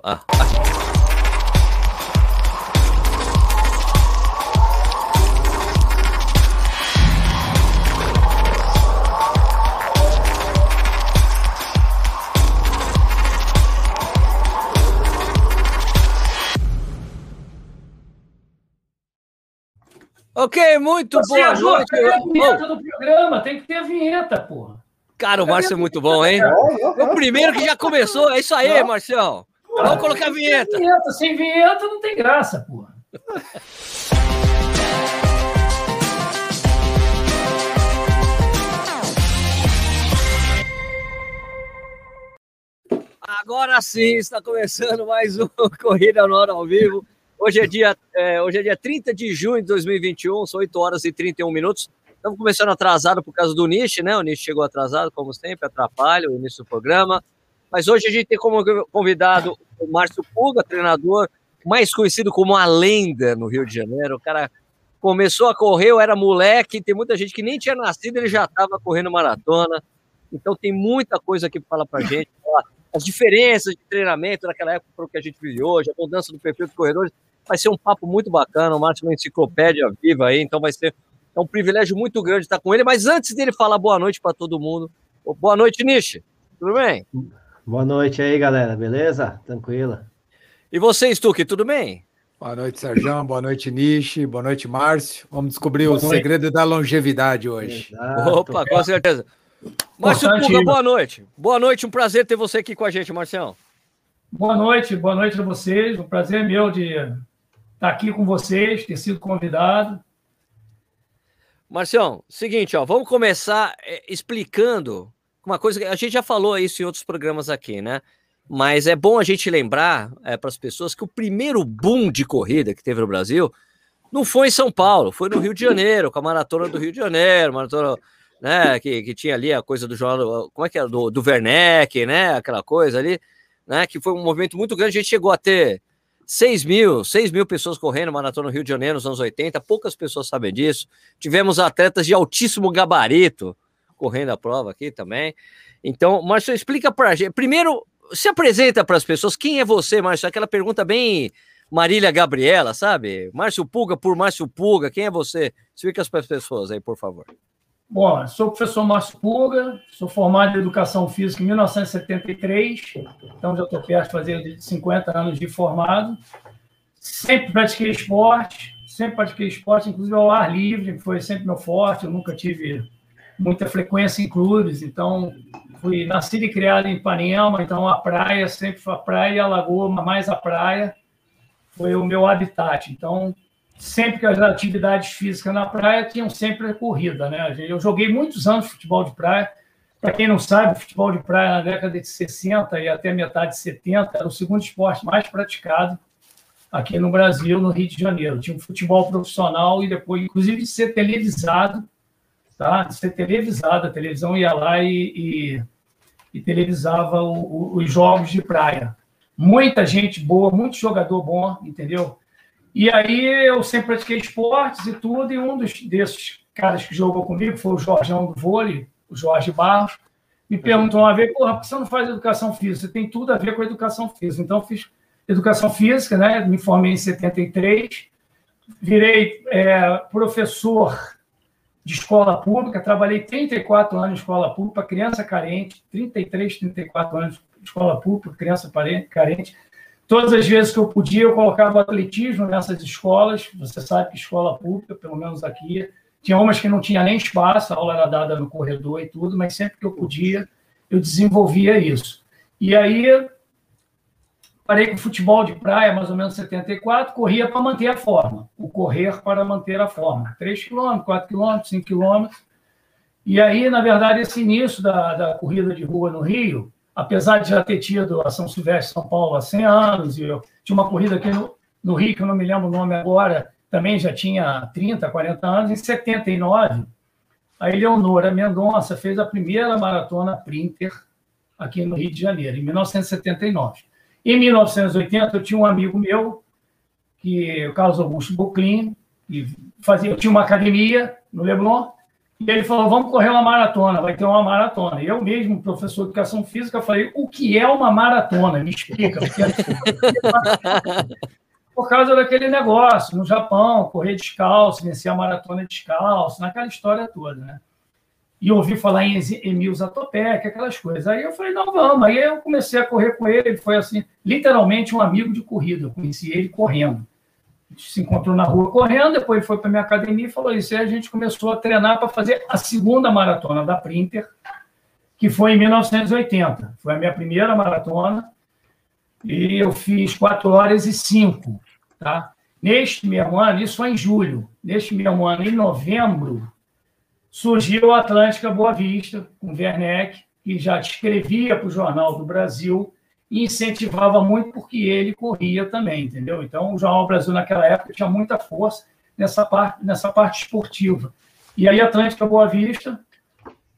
Ah, ah. Ok, muito Você boa noite. A vinheta do programa? Tem que ter a vinheta, porra. Cara, o Márcio é muito bom, hein? É o primeiro que já começou. É isso aí, Marcião. Vamos colocar a vinheta. vinheta. Sem vinheta não tem graça, porra. Agora sim, está começando mais um Corrida no Hora ao Vivo. Hoje é dia, é, hoje é dia 30 de junho de 2021, são 8 horas e 31 minutos. Estamos começando atrasado por causa do Nish, né? O Nish chegou atrasado, como sempre, atrapalha o início do programa. Mas hoje a gente tem como convidado o Márcio Puga, treinador mais conhecido como a lenda no Rio de Janeiro. O cara começou a correr, eu era moleque, tem muita gente que nem tinha nascido, ele já estava correndo maratona. Então tem muita coisa aqui para falar para gente. As diferenças de treinamento naquela época para o que a gente vive hoje, a mudança do perfil dos corredores. Vai ser um papo muito bacana, o Márcio é uma enciclopédia viva aí, então vai ser é um privilégio muito grande estar com ele. Mas antes dele falar boa noite para todo mundo, boa noite, Nishi. Tudo bem? Boa noite aí, galera. Beleza? Tranquila. E você, Stuque, tudo bem? Boa noite, Sérgio. Boa noite, Nishi. Boa noite, Márcio. Vamos descobrir boa o noite. segredo da longevidade hoje. Exato. Opa, com certeza. Márcio Puga, boa noite. Boa noite, um prazer ter você aqui com a gente, Marcião. Boa noite, boa noite a vocês. Um prazer meu de estar aqui com vocês, ter sido convidado. Marcião, seguinte, ó, vamos começar é, explicando uma coisa que a gente já falou isso em outros programas aqui, né? Mas é bom a gente lembrar é, para as pessoas que o primeiro boom de corrida que teve no Brasil não foi em São Paulo, foi no Rio de Janeiro, com a maratona do Rio de Janeiro, maratona, né, que, que tinha ali a coisa do jornal, como é que era, do, do Werneck, né, aquela coisa ali, né, que foi um movimento muito grande, a gente chegou a ter 6 mil, 6 mil pessoas correndo maratona no Rio de Janeiro nos anos 80, poucas pessoas sabem disso. Tivemos atletas de altíssimo gabarito correndo a prova aqui também. Então, Márcio, explica para a gente. Primeiro, se apresenta para as pessoas. Quem é você, Márcio? Aquela pergunta bem Marília Gabriela, sabe? Márcio Puga por Márcio Puga. Quem é você? Explica para as pessoas aí, por favor. Bom, sou o professor Márcio Puga, sou formado em Educação Física em 1973, então já estou perto de fazer 50 anos de formado. Sempre pratiquei esporte, sempre pratiquei esporte, inclusive ao ar livre, que foi sempre meu forte, eu nunca tive muita frequência em clubes, então fui nascido e criado em Ipanema, então a praia, sempre foi a praia e a lagoa, mais a praia, foi o meu habitat. Então, sempre que as atividades físicas na praia tinham sempre corrida, né? Eu joguei muitos anos futebol de praia. Para quem não sabe, futebol de praia na década de 60 e até metade de 70 era o segundo esporte mais praticado aqui no Brasil, no Rio de Janeiro. Tinha um futebol profissional e depois, inclusive, de ser televisado, tá? Ser televisado, a televisão ia lá e, e, e televisava o, o, os jogos de praia. Muita gente boa, muito jogador bom, entendeu? E aí eu sempre pratiquei esportes e tudo, e um dos, desses caras que jogou comigo foi o Jorgeão do vôlei, o Jorge Barros, me perguntou uma vez, porra, por que você não faz educação física? Você tem tudo a ver com educação física. Então, fiz educação física, né? me formei em 73, virei é, professor de escola pública, trabalhei 34 anos em escola pública criança carente, 33, 34 anos de escola pública, criança carente, Todas as vezes que eu podia, eu colocava atletismo nessas escolas. Você sabe que escola pública, pelo menos aqui, tinha umas que não tinha nem espaço, a aula era dada no corredor e tudo, mas sempre que eu podia, eu desenvolvia isso. E aí, parei com futebol de praia, mais ou menos 74, corria para manter a forma. O correr para manter a forma. 3 km, 4 km, 5 km. E aí, na verdade, esse início da, da corrida de rua no Rio, apesar de já ter tido a São Silvestre São Paulo há 100 anos, e eu tinha uma corrida aqui no, no Rio, que eu não me lembro o nome agora, também já tinha 30, 40 anos, em 79, a Eleonora Mendonça fez a primeira maratona Printer aqui no Rio de Janeiro, em 1979. Em 1980, eu tinha um amigo meu, que o Carlos Augusto Boclin, que fazia, eu tinha uma academia no Leblon, E ele falou: vamos correr uma maratona, vai ter uma maratona. E eu mesmo, professor de educação física, falei: o que é uma maratona? Me explica. Porque... Por causa daquele negócio, no Japão, correr descalço, vencer a maratona descalço, naquela história toda, né? E ouvi falar em Emil Zatopek, aquelas coisas. Aí eu falei, não, vamos. Aí eu comecei a correr com ele, ele foi assim, literalmente um amigo de corrida. Eu conheci ele correndo se encontrou na rua correndo, depois ele foi para minha academia e falou isso. E a gente começou a treinar para fazer a segunda maratona da Printer, que foi em 1980. Foi a minha primeira maratona e eu fiz 4 horas e 5, tá? Neste mesmo ano, isso foi em julho, neste mesmo ano, em novembro, surgiu a Atlântica Boa Vista, com Werneck, que já escrevia para o Jornal do Brasil, e incentivava muito porque ele corria também, entendeu? Então, o Jornal Brasil naquela época tinha muita força nessa parte, nessa parte esportiva. E aí, a Atlântica Boa Vista,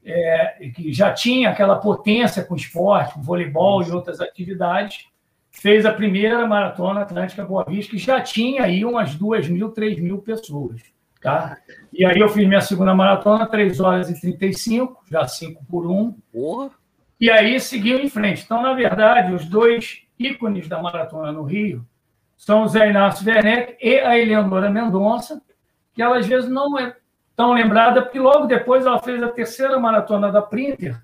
é, que já tinha aquela potência com esporte, com voleibol e outras atividades, fez a primeira maratona Atlântica Boa Vista, que já tinha aí umas duas mil, três mil pessoas. Tá? E aí eu fiz minha segunda maratona, 3 horas e 35, já 5 por 1. Porra! E aí seguiu em frente. Então, na verdade, os dois ícones da maratona no Rio são o Zé Inácio Werneck e a Eleonora Mendonça, que ela às vezes não é tão lembrada, porque logo depois ela fez a terceira maratona da Printer,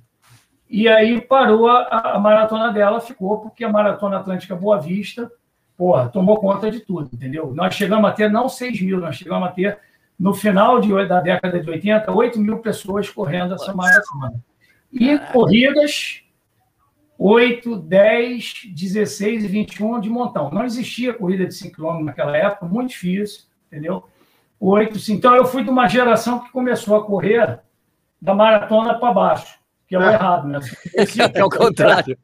e aí parou a, a maratona dela, ficou, porque a Maratona Atlântica Boa Vista, porra, tomou conta de tudo, entendeu? Nós chegamos a ter não 6 mil, nós chegamos a ter, no final de, da década de 80, 8 mil pessoas correndo essa maratona. E corridas 8, 10, 16 e 21 de montão. Não existia corrida de 5 km naquela época, muito difícil, entendeu? 8, então eu fui de uma geração que começou a correr da maratona para baixo, que é o errado, né? É o contrário.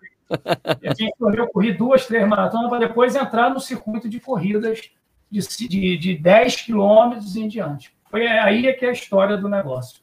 Eu corri duas, três maratonas para depois entrar no circuito de corridas de, de, de 10 quilômetros em diante. Foi aí é que é a história do negócio.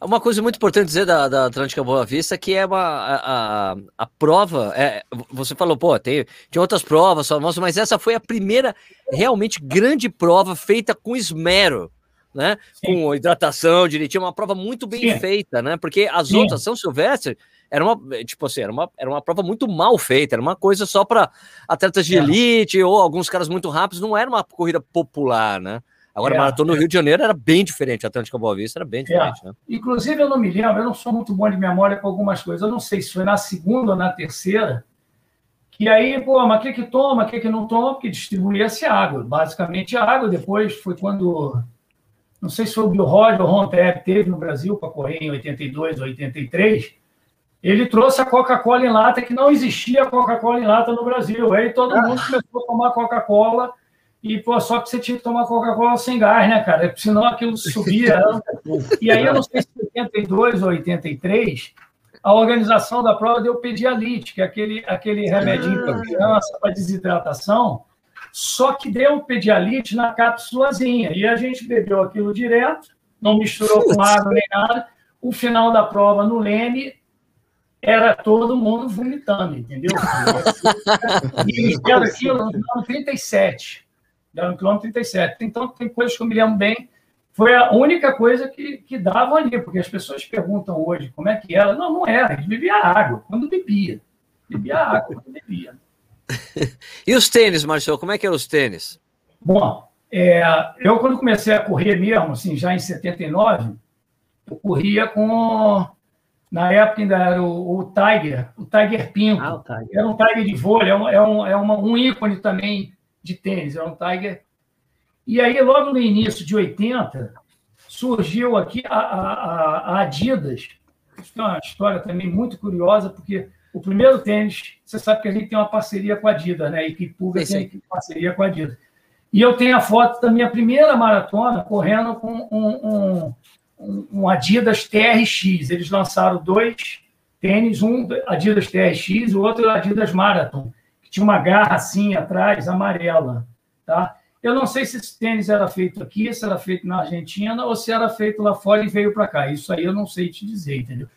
Uma coisa muito importante dizer da, da Atlântica Boa Vista que é uma, a, a, a prova. É, você falou, pô, tem, tinha outras provas famosas, mas essa foi a primeira realmente grande prova feita com esmero, né? Sim. Com hidratação direitinho, uma prova muito bem Sim. feita, né? Porque as Sim. outras, São Silvestre, era uma, tipo assim, era uma, era uma prova muito mal feita, era uma coisa só para atletas de é. elite ou alguns caras muito rápidos, não era uma corrida popular, né? Agora, é, maratona no. Rio de Janeiro era bem diferente, a Atlântica Boa Vista era bem diferente. É. Né? Inclusive, eu não me lembro, eu não sou muito bom de memória com algumas coisas, eu não sei se foi na segunda ou na terceira, que aí, pô, mas o que que toma, o que que não toma, porque distribuía-se água, basicamente água, depois foi quando, não sei se foi o Bill Roger ou o Ron Tebb teve no Brasil para correr em 82 ou 83, ele trouxe a Coca-Cola em lata, que não existia Coca-Cola em lata no Brasil, aí todo ah. mundo começou a tomar Coca-Cola, e, pô, só que você tinha que tomar Coca-Cola sem gás, né, cara? Senão aquilo subia. e aí, eu não sei se 82 ou 83, a organização da prova deu pedialite, que é aquele, aquele remedinho para criança, para desidratação, só que deu pedialite na cápsulazinha. E a gente bebeu aquilo direto, não misturou com água nem nada. O final da prova no Leme era todo mundo vomitando, entendeu? E eles deram aquilo no ano 37 era no quilômetro 37. Então, tem coisas que eu me lembro bem. Foi a única coisa que, que davam ali, porque as pessoas perguntam hoje como é que era. Não, não era. A gente bebia água quando bebia. Bebia água quando bebia. e os tênis, Marcelo? Como é que eram os tênis? Bom, é, eu quando comecei a correr mesmo, assim, já em 79, eu corria com na época ainda era o, o Tiger, o Tiger Pinto. Ah, o Tiger. Era um Tiger de vôlei, é, um, é, um, é uma, um ícone também de tênis, era um Tiger. E aí, logo no início de 80, surgiu aqui a, a, a Adidas. Isso é uma história também muito curiosa, porque o primeiro tênis, você sabe que a gente tem uma parceria com a Adidas, né? A equipe pública tem parceria com a Adidas. E eu tenho a foto da minha primeira maratona correndo com um, um, um Adidas TRX. Eles lançaram dois tênis, um Adidas TRX, o outro Adidas Marathon que tinha uma garra assim atrás, amarela. Tá? Eu não sei se esse tênis era feito aqui, se era feito na Argentina ou se era feito lá fora e veio para cá. Isso aí eu não sei te dizer, entendeu?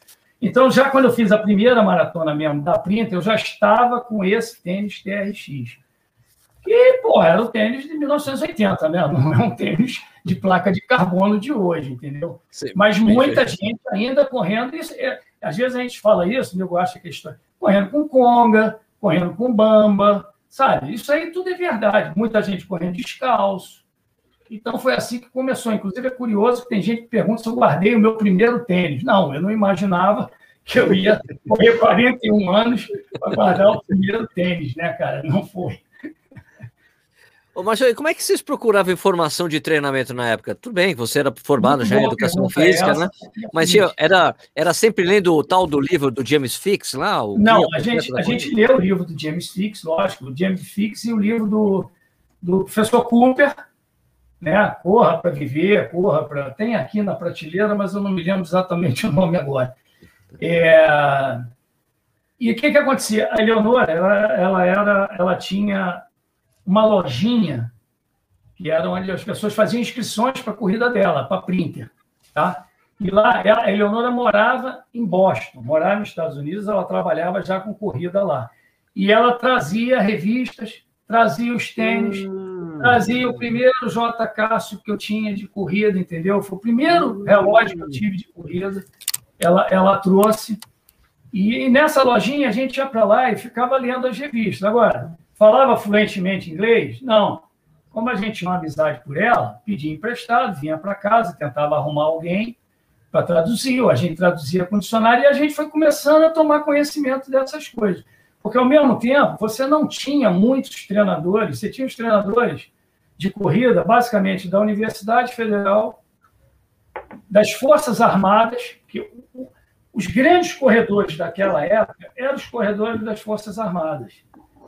Então, já quando eu fiz a primeira maratona mesmo da Printa, eu já estava com esse tênis TRX. E, pô, era o tênis de 1980, né? Não é um tênis de placa de carbono de hoje, entendeu? Sim, Mas muita gente ainda correndo. Isso, é, às vezes a gente fala isso, eu acho que história. Correndo com conga, correndo com bamba, sabe? Isso aí tudo é verdade. Muita gente correndo descalço. Então foi assim que começou. Inclusive é curioso que tem gente que pergunta se eu guardei o meu primeiro tênis. Não, eu não imaginava que eu ia correr 41 anos para guardar o primeiro tênis, né, cara? Não foi. Ô, Marcelo, como é que vocês procuravam informação de treinamento na época? Tudo bem, você era formado Muito já em educação física, né? Mas tinha, era, era sempre lendo o tal do livro do James Fix lá? Não, a gente, a gente leu o livro do James Fix, lógico, o James Fix e o livro do, do professor Cooper, né? Corra para viver, corra para. Tem aqui na prateleira, mas eu não me lembro exatamente o nome agora. É... E o que, que acontecia? A Eleonora, ela, ela, era, ela tinha uma lojinha que era onde as pessoas faziam inscrições para a corrida dela, para printer, tá? E lá, ela, a Eleonora morava em Boston, morava nos Estados Unidos, ela trabalhava já com corrida lá. E ela trazia revistas, trazia os tênis, hum. trazia o primeiro J. Cássio que eu tinha de corrida, entendeu? Foi o primeiro relógio que eu tive de corrida. Ela, ela trouxe. E, e nessa lojinha a gente ia para lá e ficava lendo as revistas. Agora, Falava fluentemente inglês? Não. Como a gente tinha uma amizade por ela, pedia emprestado, vinha para casa, tentava arrumar alguém para traduzir, ou a gente traduzia com dicionário, e a gente foi começando a tomar conhecimento dessas coisas. Porque, ao mesmo tempo, você não tinha muitos treinadores, você tinha os treinadores de corrida, basicamente, da Universidade Federal, das Forças Armadas, que os grandes corredores daquela época eram os corredores das Forças Armadas.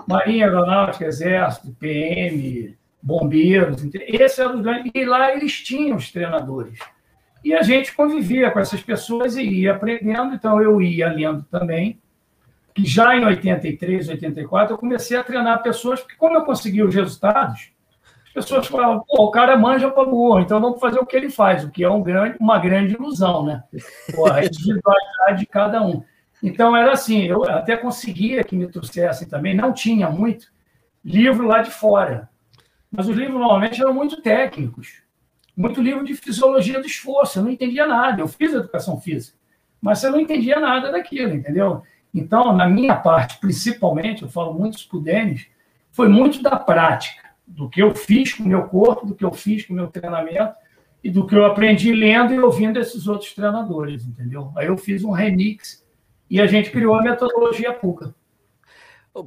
Marinha, Aeronáutica, Exército, PM, Bombeiros, esse era o grande. E lá eles tinham os treinadores. E a gente convivia com essas pessoas e ia aprendendo, então eu ia lendo também. Que já em 83, 84, eu comecei a treinar pessoas, porque como eu conseguia os resultados, as pessoas falavam, pô, o cara manja para burro, então vamos fazer o que ele faz, o que é um grande, uma grande ilusão, né? Pô, a individualidade de cada um. Então, era assim, eu até conseguia que me trouxessem também, não tinha muito, livro lá de fora. Mas os livros normalmente eram muito técnicos, muito livro de fisiologia do esforço, eu não entendia nada. Eu fiz educação física, mas eu não entendia nada daquilo, entendeu? Então, na minha parte, principalmente, eu falo muito para o Denis, foi muito da prática, do que eu fiz com o meu corpo, do que eu fiz com o meu treinamento e do que eu aprendi lendo e ouvindo esses outros treinadores, entendeu? Aí eu fiz um remix e a gente criou a metodologia PUCA.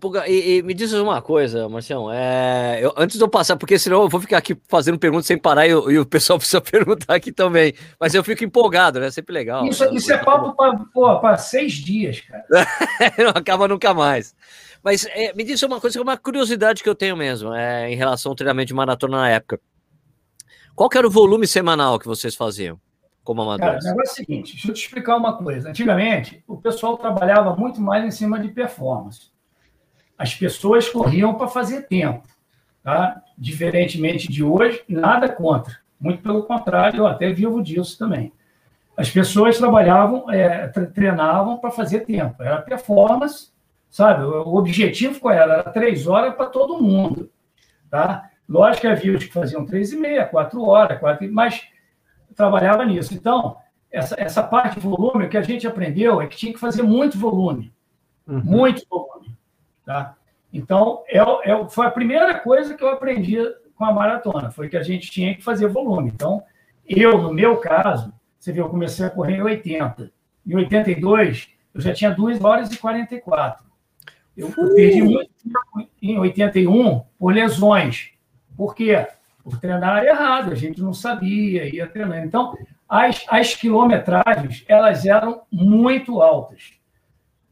Puga, e, e, me diz uma coisa, Marcião. É, eu, antes de eu passar, porque senão eu vou ficar aqui fazendo perguntas sem parar e, e, o pessoal precisa perguntar aqui também. Mas eu fico empolgado, né? Sempre legal. Isso, isso é papo para seis dias, cara. não acaba nunca mais. Mas é, me diz uma coisa, uma curiosidade que eu tenho mesmo, é, em relação ao treinamento de maratona na época. Qual era o volume semanal que vocês faziam? Como amadores? Cara, o negócio é o seguinte, deixa eu te explicar uma coisa. Antigamente, o pessoal trabalhava muito mais em cima de performance. As pessoas corriam para fazer tempo. Tá? Diferentemente de hoje, nada contra. Muito pelo contrário, eu até vivo disso também. As pessoas trabalhavam, é, treinavam para fazer tempo. Era performance, sabe? O objetivo qual era? Era três horas para todo mundo. Tá? Lógico que havia os que faziam três e meia, quatro horas, quatro, mas trabalhava nisso. Então, essa, essa parte de volume, o que a gente aprendeu é que tinha que fazer muito volume. Uhum. Muito volume. Tá? Então, é, é, foi a primeira coisa que eu aprendi com a maratona, foi que a gente tinha que fazer volume. Então, eu, no meu caso, você viu, eu comecei a correr em 80. Em 82, eu já tinha 2 horas e 44. Eu, eu perdi muito tempo em 81 por lesões. Por quê? Por treinar errado, a gente não sabia, ia treinando. Então, as, as quilometragens, elas eram muito altas.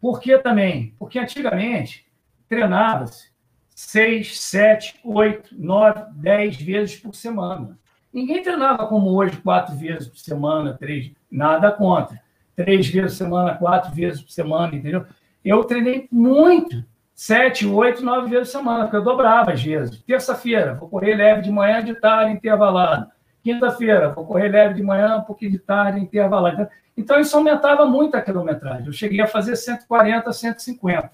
Por que também? Porque antigamente treinava-se seis, sete, oito, nove, dez vezes por semana. Ninguém treinava como hoje, quatro vezes por semana, três, nada contra. Três vezes por semana, quatro vezes por semana, entendeu? Eu treinei muito sete, oito, nove vezes por semana, porque eu dobrava às vezes. Terça-feira, vou correr leve de manhã, de tarde, intervalado. Quinta-feira, vou correr leve de manhã, um pouquinho de tarde, intervalado. Então, isso aumentava muito a quilometragem. Eu cheguei a fazer 140, 150.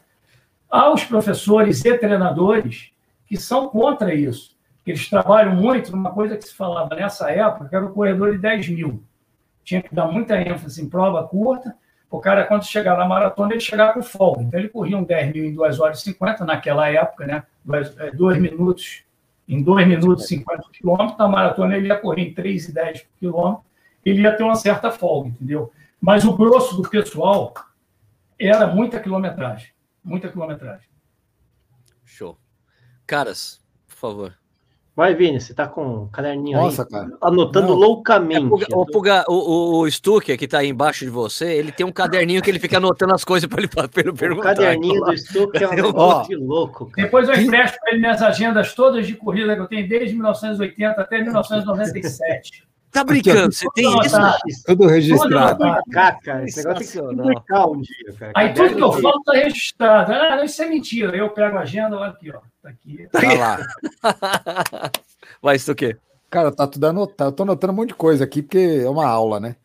Aos professores e treinadores que são contra isso. Eles trabalham muito numa coisa que se falava nessa época, que era o corredor de 10 mil. Tinha que dar muita ênfase em prova curta. O cara, quando chegar na maratona, ele chegar com folga. Então, ele corria um 10 mil em 2 horas e 50, naquela época, né? 2 é, minutos, em 2 minutos e 50 quilômetros. Na maratona, ele ia correr em 3 e 10 quilômetros. Ele ia ter uma certa folga, entendeu? Mas o grosso do pessoal era muita quilometragem. Muita quilometragem. Show. Caras, por favor. Vai, Vini, você tá com um caderninho Nossa, aí, cara. anotando Não. loucamente. É, o, Puga, o, o, Stucker, que tá aí embaixo de você, ele tem um caderninho que ele fica anotando as coisas para ele, pra ele o perguntar. caderninho do Stuck é um negócio de louco, cara. Depois eu empresto para ele minhas agendas todas de corrida que eu tenho desde 1980 até 1997. Tá brincando? Você tem Tudo isso? Tudo registrado. Tudo cara, esse negócio tem que publicar um dia, cara. Aí tudo que eu falo está registrado. Ah, não, isso é mentira. Eu pego a agenda, olha aqui, ó. Tá aqui. Tá lá. Vai, Stucker. Cara, tá tudo anotado. Eu tô anotando um monte de coisa aqui, porque é uma aula, né?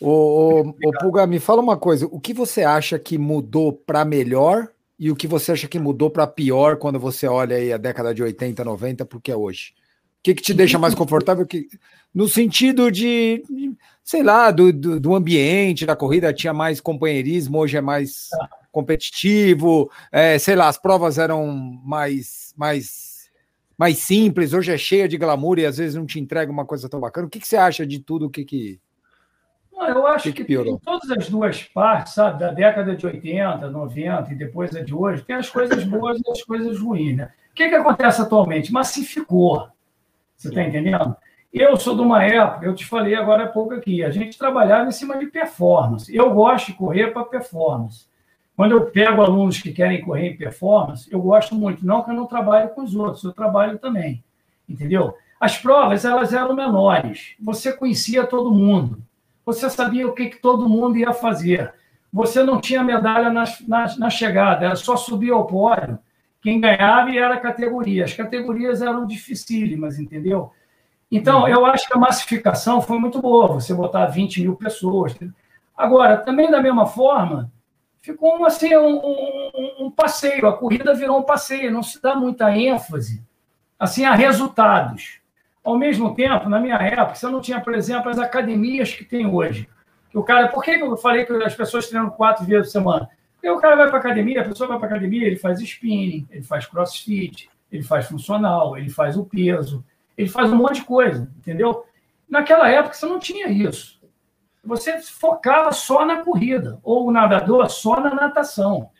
Ô, ô, ô Pulga, me fala uma coisa. O que você acha que mudou para melhor e o que você acha que mudou para pior quando você olha aí a década de 80, 90, porque é hoje? O que, que te deixa mais confortável? Que, no sentido de, sei lá, do, do, do ambiente, da corrida tinha mais companheirismo, hoje é mais competitivo, é, sei lá, as provas eram mais, mais, mais simples, hoje é cheia de glamour e às vezes não te entrega uma coisa tão bacana. O que, que você acha de tudo? O que que. Não, eu acho Que que, que em todas as duas partes, sabe, da década de 80, 90 e depois a de hoje, tem as coisas boas e as coisas ruins. Né? O que, que acontece atualmente? Massificou. Você está entendendo? Eu sou de uma época, eu te falei agora há pouco aqui, a gente trabalhava em cima de performance. Eu gosto de correr para performance. Quando eu pego alunos que querem correr em performance, eu gosto muito. Não que eu não trabalhe com os outros, eu trabalho também. Entendeu? As provas, elas eram menores. Você conhecia todo mundo. Você sabia o que, que todo mundo ia fazer. Você não tinha medalha na, na, na chegada, era só subir ao pódio. Quem ganhava era a categoria. As categorias eram dificílimas, entendeu? Então, eu acho que a massificação foi muito boa, você botar 20 mil pessoas. Agora, também da mesma forma, ficou um, assim, um, um, um passeio, a corrida virou um passeio, não se dá muita ênfase assim, a resultados. Ao mesmo tempo, na minha época, você não tinha, por exemplo, as academias que tem hoje. O cara, por que eu falei que as pessoas treinam quatro vezes por semana? Porque o cara vai para a academia, a pessoa vai para a academia, ele faz spinning, ele faz crossfit, ele faz funcional, ele faz o peso, ele faz um monte de coisa, entendeu? Naquela época você não tinha isso. Você focava só na corrida, ou o nadador só na natação.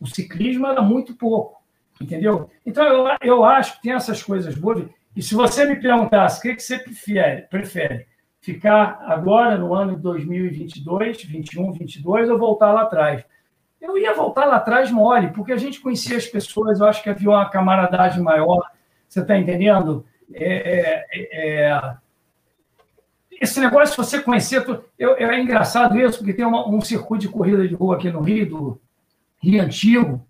O ciclismo era muito pouco, entendeu? Então eu, eu acho que tem essas coisas boas. E se você me perguntasse o que, você prefere, prefere, ficar agora no ano de 2022, 21, 22 ou voltar lá atrás? Eu ia voltar lá atrás mole, porque a gente conhecia as pessoas, eu acho que havia uma camaradagem maior, você está entendendo? É, é, é, esse negócio, se você conhecer, eu, é engraçado isso, porque tem uma, um circuito de corrida de rua aqui no Rio, do Rio Antigo,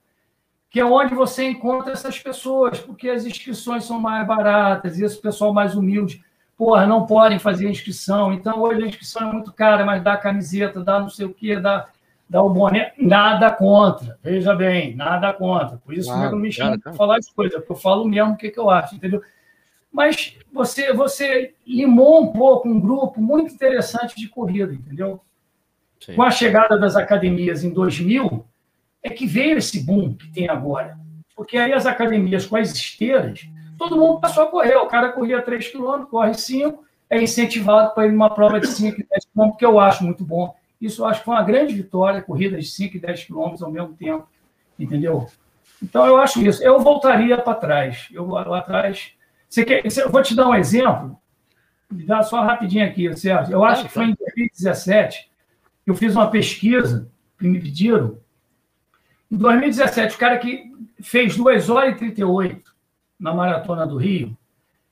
que é onde você encontra essas pessoas, porque as inscrições são mais baratas, e esse pessoal mais humilde, porra, não podem fazer inscrição, então hoje a inscrição é muito cara, mas dá camiseta, dá não sei o quê, dá, dá o boné, nada contra, veja bem, nada contra, por isso claro, que eu me chamo para falar de coisa, porque eu falo mesmo o que, que eu acho, entendeu? Mas você, você limou um pouco um grupo muito interessante de corrida, entendeu? Sim. Com a chegada das academias em 2000, é que veio esse boom que tem agora. Porque aí as academias com as esteiras, todo mundo passou a correr. O cara corria 3 km, corre 5, é incentivado para ir numa prova de 5 e 10 km, que eu acho muito bom. Isso eu acho que foi uma grande vitória, corridas de 5 e 10 km ao mesmo tempo. Entendeu? Então eu acho isso. Eu voltaria para trás. Eu lá atrás. Você quer, eu vou te dar um exemplo. Dá só rapidinho aqui, Sérgio. Eu acho que foi em 2017 que eu fiz uma pesquisa que me pediram em 2017, o cara que fez 2 horas e 38 na Maratona do Rio,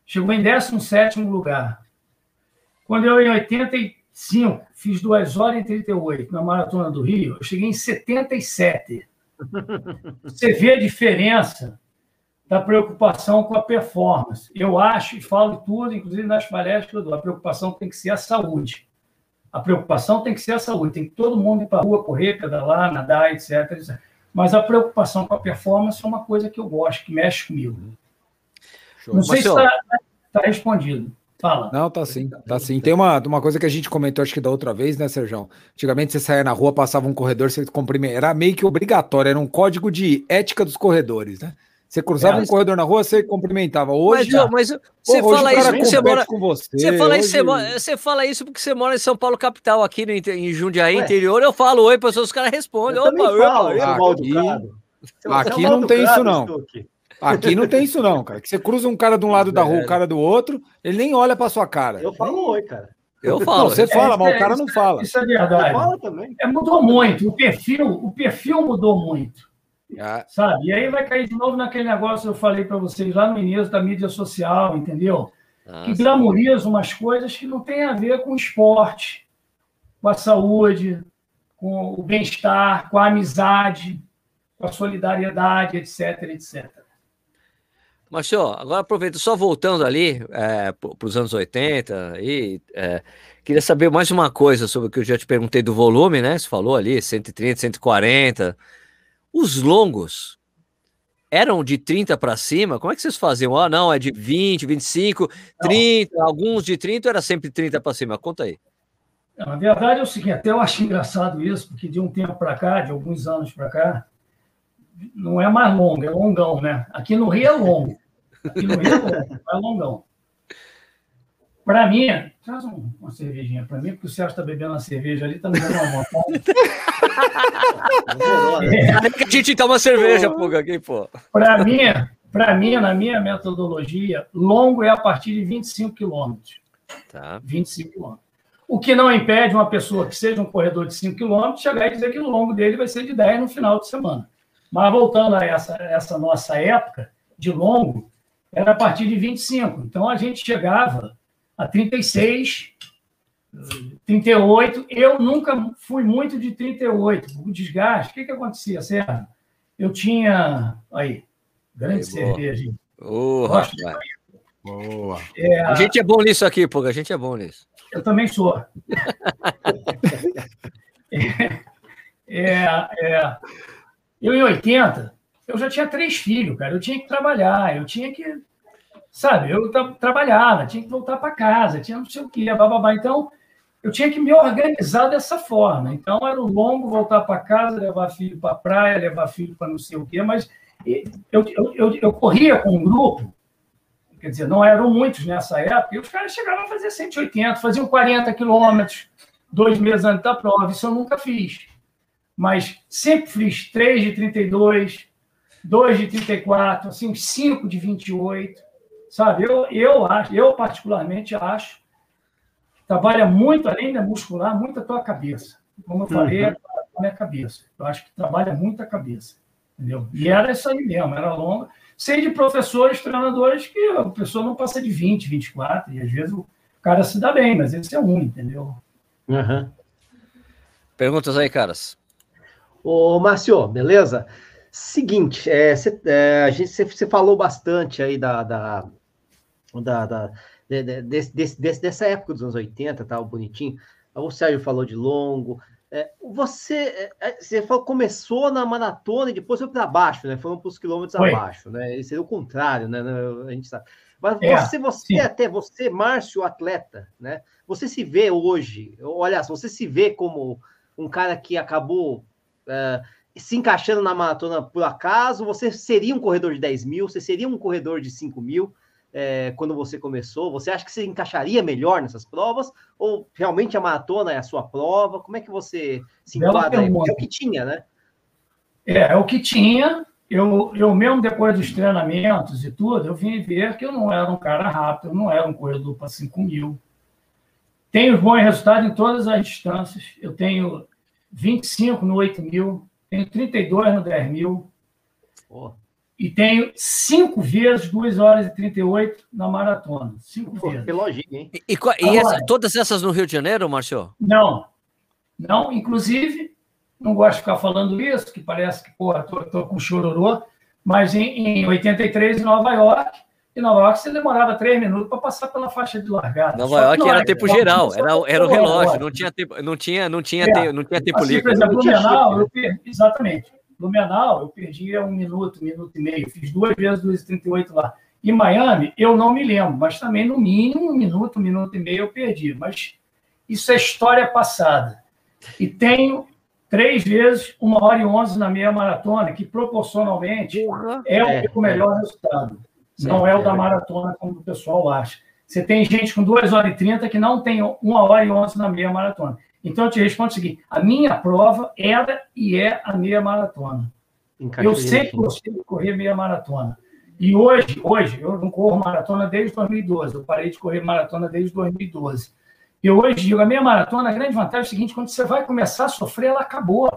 chegou em 17 lugar. Quando eu, em 85, fiz 2 horas e 38 na Maratona do Rio, eu cheguei em 77. Você vê a diferença da preocupação com a performance. Eu acho, e falo tudo, inclusive nas palestras que eu dou, a preocupação tem que ser a saúde. A preocupação tem que ser a saúde. Tem que todo mundo ir para a rua, correr, pedalar, nadar, etc, etc. Mas a preocupação com a performance é uma coisa que eu gosto, que mexe comigo. Show. Não sei Mas, se está tá respondido. Fala. Não, tá sim, tá sim. Tem uma, uma coisa que a gente comentou, acho que da outra vez, né, Sérgio? Antigamente você saía na rua, passava um corredor, você cumprimenta. Era meio que obrigatório, era um código de ética dos corredores, né? Você cruzava é, um corredor na rua, você cumprimentava. Hoje, mas, mas você fala isso porque você mora. Com você, você, fala hoje... isso, você, você, fala isso porque você mora em São Paulo, capital, aqui no, em Jundiaí, Ué. interior. Eu falo oi, pessoas, os caras respondem. Eu opa, falo, opa, aqui, aqui não tem isso, não. Aqui não tem isso, não, cara. Que você cruza um cara de um lado da rua, o cara do outro, ele nem olha pra sua cara. Eu falo oi, cara. Eu falo. Não, você fala, mas o cara não fala. Isso é verdade. Fala também. É, mudou muito. O perfil, o perfil mudou muito. Ah. Sabe? E aí vai cair de novo naquele negócio que eu falei para vocês lá no início da mídia social, entendeu? Ah, que glamoriza umas coisas que não tem a ver com o esporte, com a saúde, com o bem-estar, com a amizade, com a solidariedade, etc, etc. Marcio, agora aproveita, só voltando ali é, para os anos 80, e, é, queria saber mais uma coisa sobre o que eu já te perguntei do volume, né? Você falou ali, 130, 140. Os longos eram de 30 para cima? Como é que vocês faziam? Ah, não, é de 20, 25, 30, não. alguns de 30, era sempre 30 para cima. Conta aí. Na verdade é o seguinte, até eu acho engraçado isso, porque de um tempo para cá, de alguns anos para cá, não é mais longo, é longão, né? Aqui no Rio é longo. Aqui no Rio é longo, é longão. Para mim, traz uma cervejinha para mim, porque o Sérgio está bebendo uma cerveja ali, está me dando uma vontade. é. a gente toma cerveja, pô, aqui, pô. Para mim, para mim, na minha metodologia, longo é a partir de 25 quilômetros. Tá. 25 quilômetros. O que não impede uma pessoa que seja um corredor de 5 quilômetros chegar e dizer que o longo dele vai ser de 10 no final de semana. Mas voltando a essa, essa nossa época de longo, era a partir de 25. Então a gente chegava a 36, 38. Eu nunca fui muito de 38. O desgaste, o que, que acontecia, Sérgio? Eu tinha. Aí, grande aí, cerveja. Oh, Boa. É, a gente é bom nisso aqui, pô. A gente é bom nisso. Eu também sou. é, é, eu, em 80, eu já tinha três filhos, cara. Eu tinha que trabalhar, eu tinha que. Sabe, eu tra trabalhava, tinha que voltar para casa, tinha não sei o quê, bababá. Então, eu tinha que me organizar dessa forma. Então, era o longo voltar para casa, levar filho para a praia, levar filho para não sei o quê, mas eu, eu, eu, eu, corria com um grupo, quer dizer, não eram muitos nessa época, e os caras chegavam a fazer 180, faziam 40 quilômetros, dois meses antes da prova. Isso eu nunca fiz mas sempre fiz 3 de 32, 2 de 34, assim, 5 de 28, sabe? Eu, eu, acho, eu particularmente acho que trabalha muito, além da muscular, muito a tua cabeça. Como eu falei, uhum. a minha cabeça. Eu acho que trabalha muito a cabeça, entendeu? E era isso aí mesmo, era longa. Sei de professores, treinadores que a pessoa não passa de 20, 24, e às vezes o cara se dá bem, mas esse é um, entendeu? Uhum. Perguntas aí, caras. Ô, Márcio, beleza? Seguinte, é, cê, é, a gente, você falou bastante aí da, da, da, da de, de, desse, desse, dessa época dos anos 80, tal, bonitinho. O Sérgio falou de longo. É, você, é, é, você falou, começou na maratona e depois foi para baixo, né? Foram para os quilômetros foi. abaixo, né? Isso seria o contrário, né? A gente sabe. Mas é, você, você sim. até você, Márcio, atleta, né? Você se vê hoje, olha, você se vê como um cara que acabou uh, se encaixando na maratona por acaso? Você seria um corredor de 10 mil? Você seria um corredor de 5 mil é, quando você começou? Você acha que você encaixaria melhor nessas provas? Ou realmente a maratona é a sua prova? Como é que você se enquadra aí? É o que tinha, né? É, é o que tinha. Eu, eu mesmo, depois dos treinamentos e tudo, eu vim ver que eu não era um cara rápido, eu não era um corredor para 5 mil. Tenho bons resultados em todas as distâncias. Eu tenho 25 no 8 mil, tenho 32 no 10 mil. Oh. E tenho cinco vezes 2 horas e 38 na maratona. Cinco Pô, vezes. Que lojinha, hein? E, e, e essa, todas essas no Rio de Janeiro, Márcio? Não. Não, inclusive, não gosto de ficar falando isso, que parece que, pô, tô, tô com chororô, mas em, em 83, em Nova York, em Nova York você demorava três minutos para passar pela faixa de largada. Nova York era tempo geral, era, era o relógio, não tinha tempo, não tinha, não tinha, é. tempo, não tinha tempo assim, livre. Por exemplo, Blumenau, eu perdi, exatamente. Blumenau, eu perdia um minuto, um minuto e meio. Fiz duas vezes 2,38 lá. Em Miami, eu não me lembro, mas também no mínimo um minuto, um minuto e meio eu perdi. Mas isso é história passada. E tenho três vezes uma hora e onze na meia maratona, que proporcionalmente é o é, melhor é. resultado. Não é o da maratona, como o pessoal acha. Você tem gente com 2 horas e 30 que não tem uma hora e 11 na meia maratona. Então, eu te respondo o seguinte: a minha prova era e é a meia maratona. Eu sempre gostei de correr meia maratona. E hoje, hoje, eu não corro maratona desde 2012. Eu parei de correr maratona desde 2012. E hoje digo, a meia maratona, a grande vantagem é o seguinte: quando você vai começar a sofrer, ela acabou.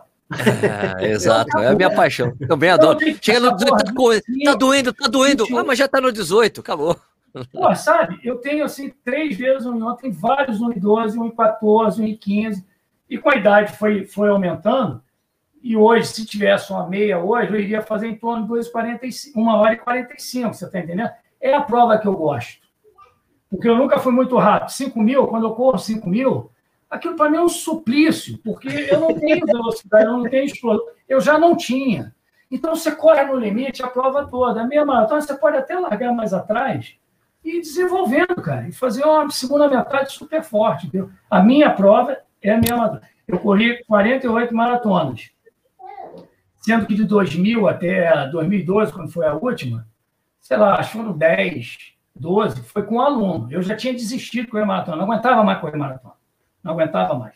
É, exato, é a minha paixão. Também adoro. Chega no 18, tá, tá doendo, tá doendo. Ah, mas já tá no 18, acabou. Pô, sabe, eu tenho assim três vezes um tem vários 1 em 12, 1 em 14, 1 em 15, e com a idade foi, foi aumentando. E hoje, se tivesse uma meia hoje, eu iria fazer em torno de 2,45, 1 hora e 45, você está entendendo? É a prova que eu gosto. Porque eu nunca fui muito rápido. 5 mil, quando eu corro 5 mil, aquilo para mim é um suplício, porque eu não tenho velocidade, eu não tenho explosão. Eu já não tinha. Então, você corre no limite a prova toda. A meia maratona, você pode até largar mais atrás, e desenvolvendo, cara, e fazer uma segunda metade super forte. Entendeu? A minha prova é a minha maratona. Eu corri 48 maratonas, sendo que de 2000 até 2012, quando foi a última, sei lá, acho que foram 10, 12, foi com um aluno. Eu já tinha desistido de correr maratona, não aguentava mais correr maratona, não aguentava mais.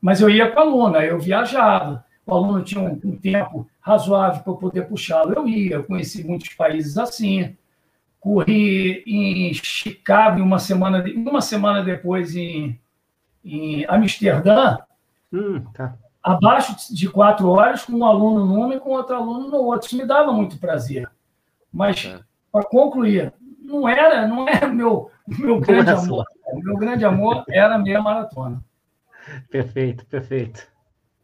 Mas eu ia com aluno, eu viajava, o aluno tinha um, um tempo razoável para eu poder puxá-lo, eu ia, eu conheci muitos países assim, corri em Chicago uma semana, uma semana depois em, em Amsterdã, hum, tá. abaixo de quatro horas, com um aluno numa e com outro aluno no outro. Isso me dava muito prazer. Mas, é. para concluir, não era, não era meu, meu grande amor. O meu grande amor era a meia maratona. Perfeito, perfeito.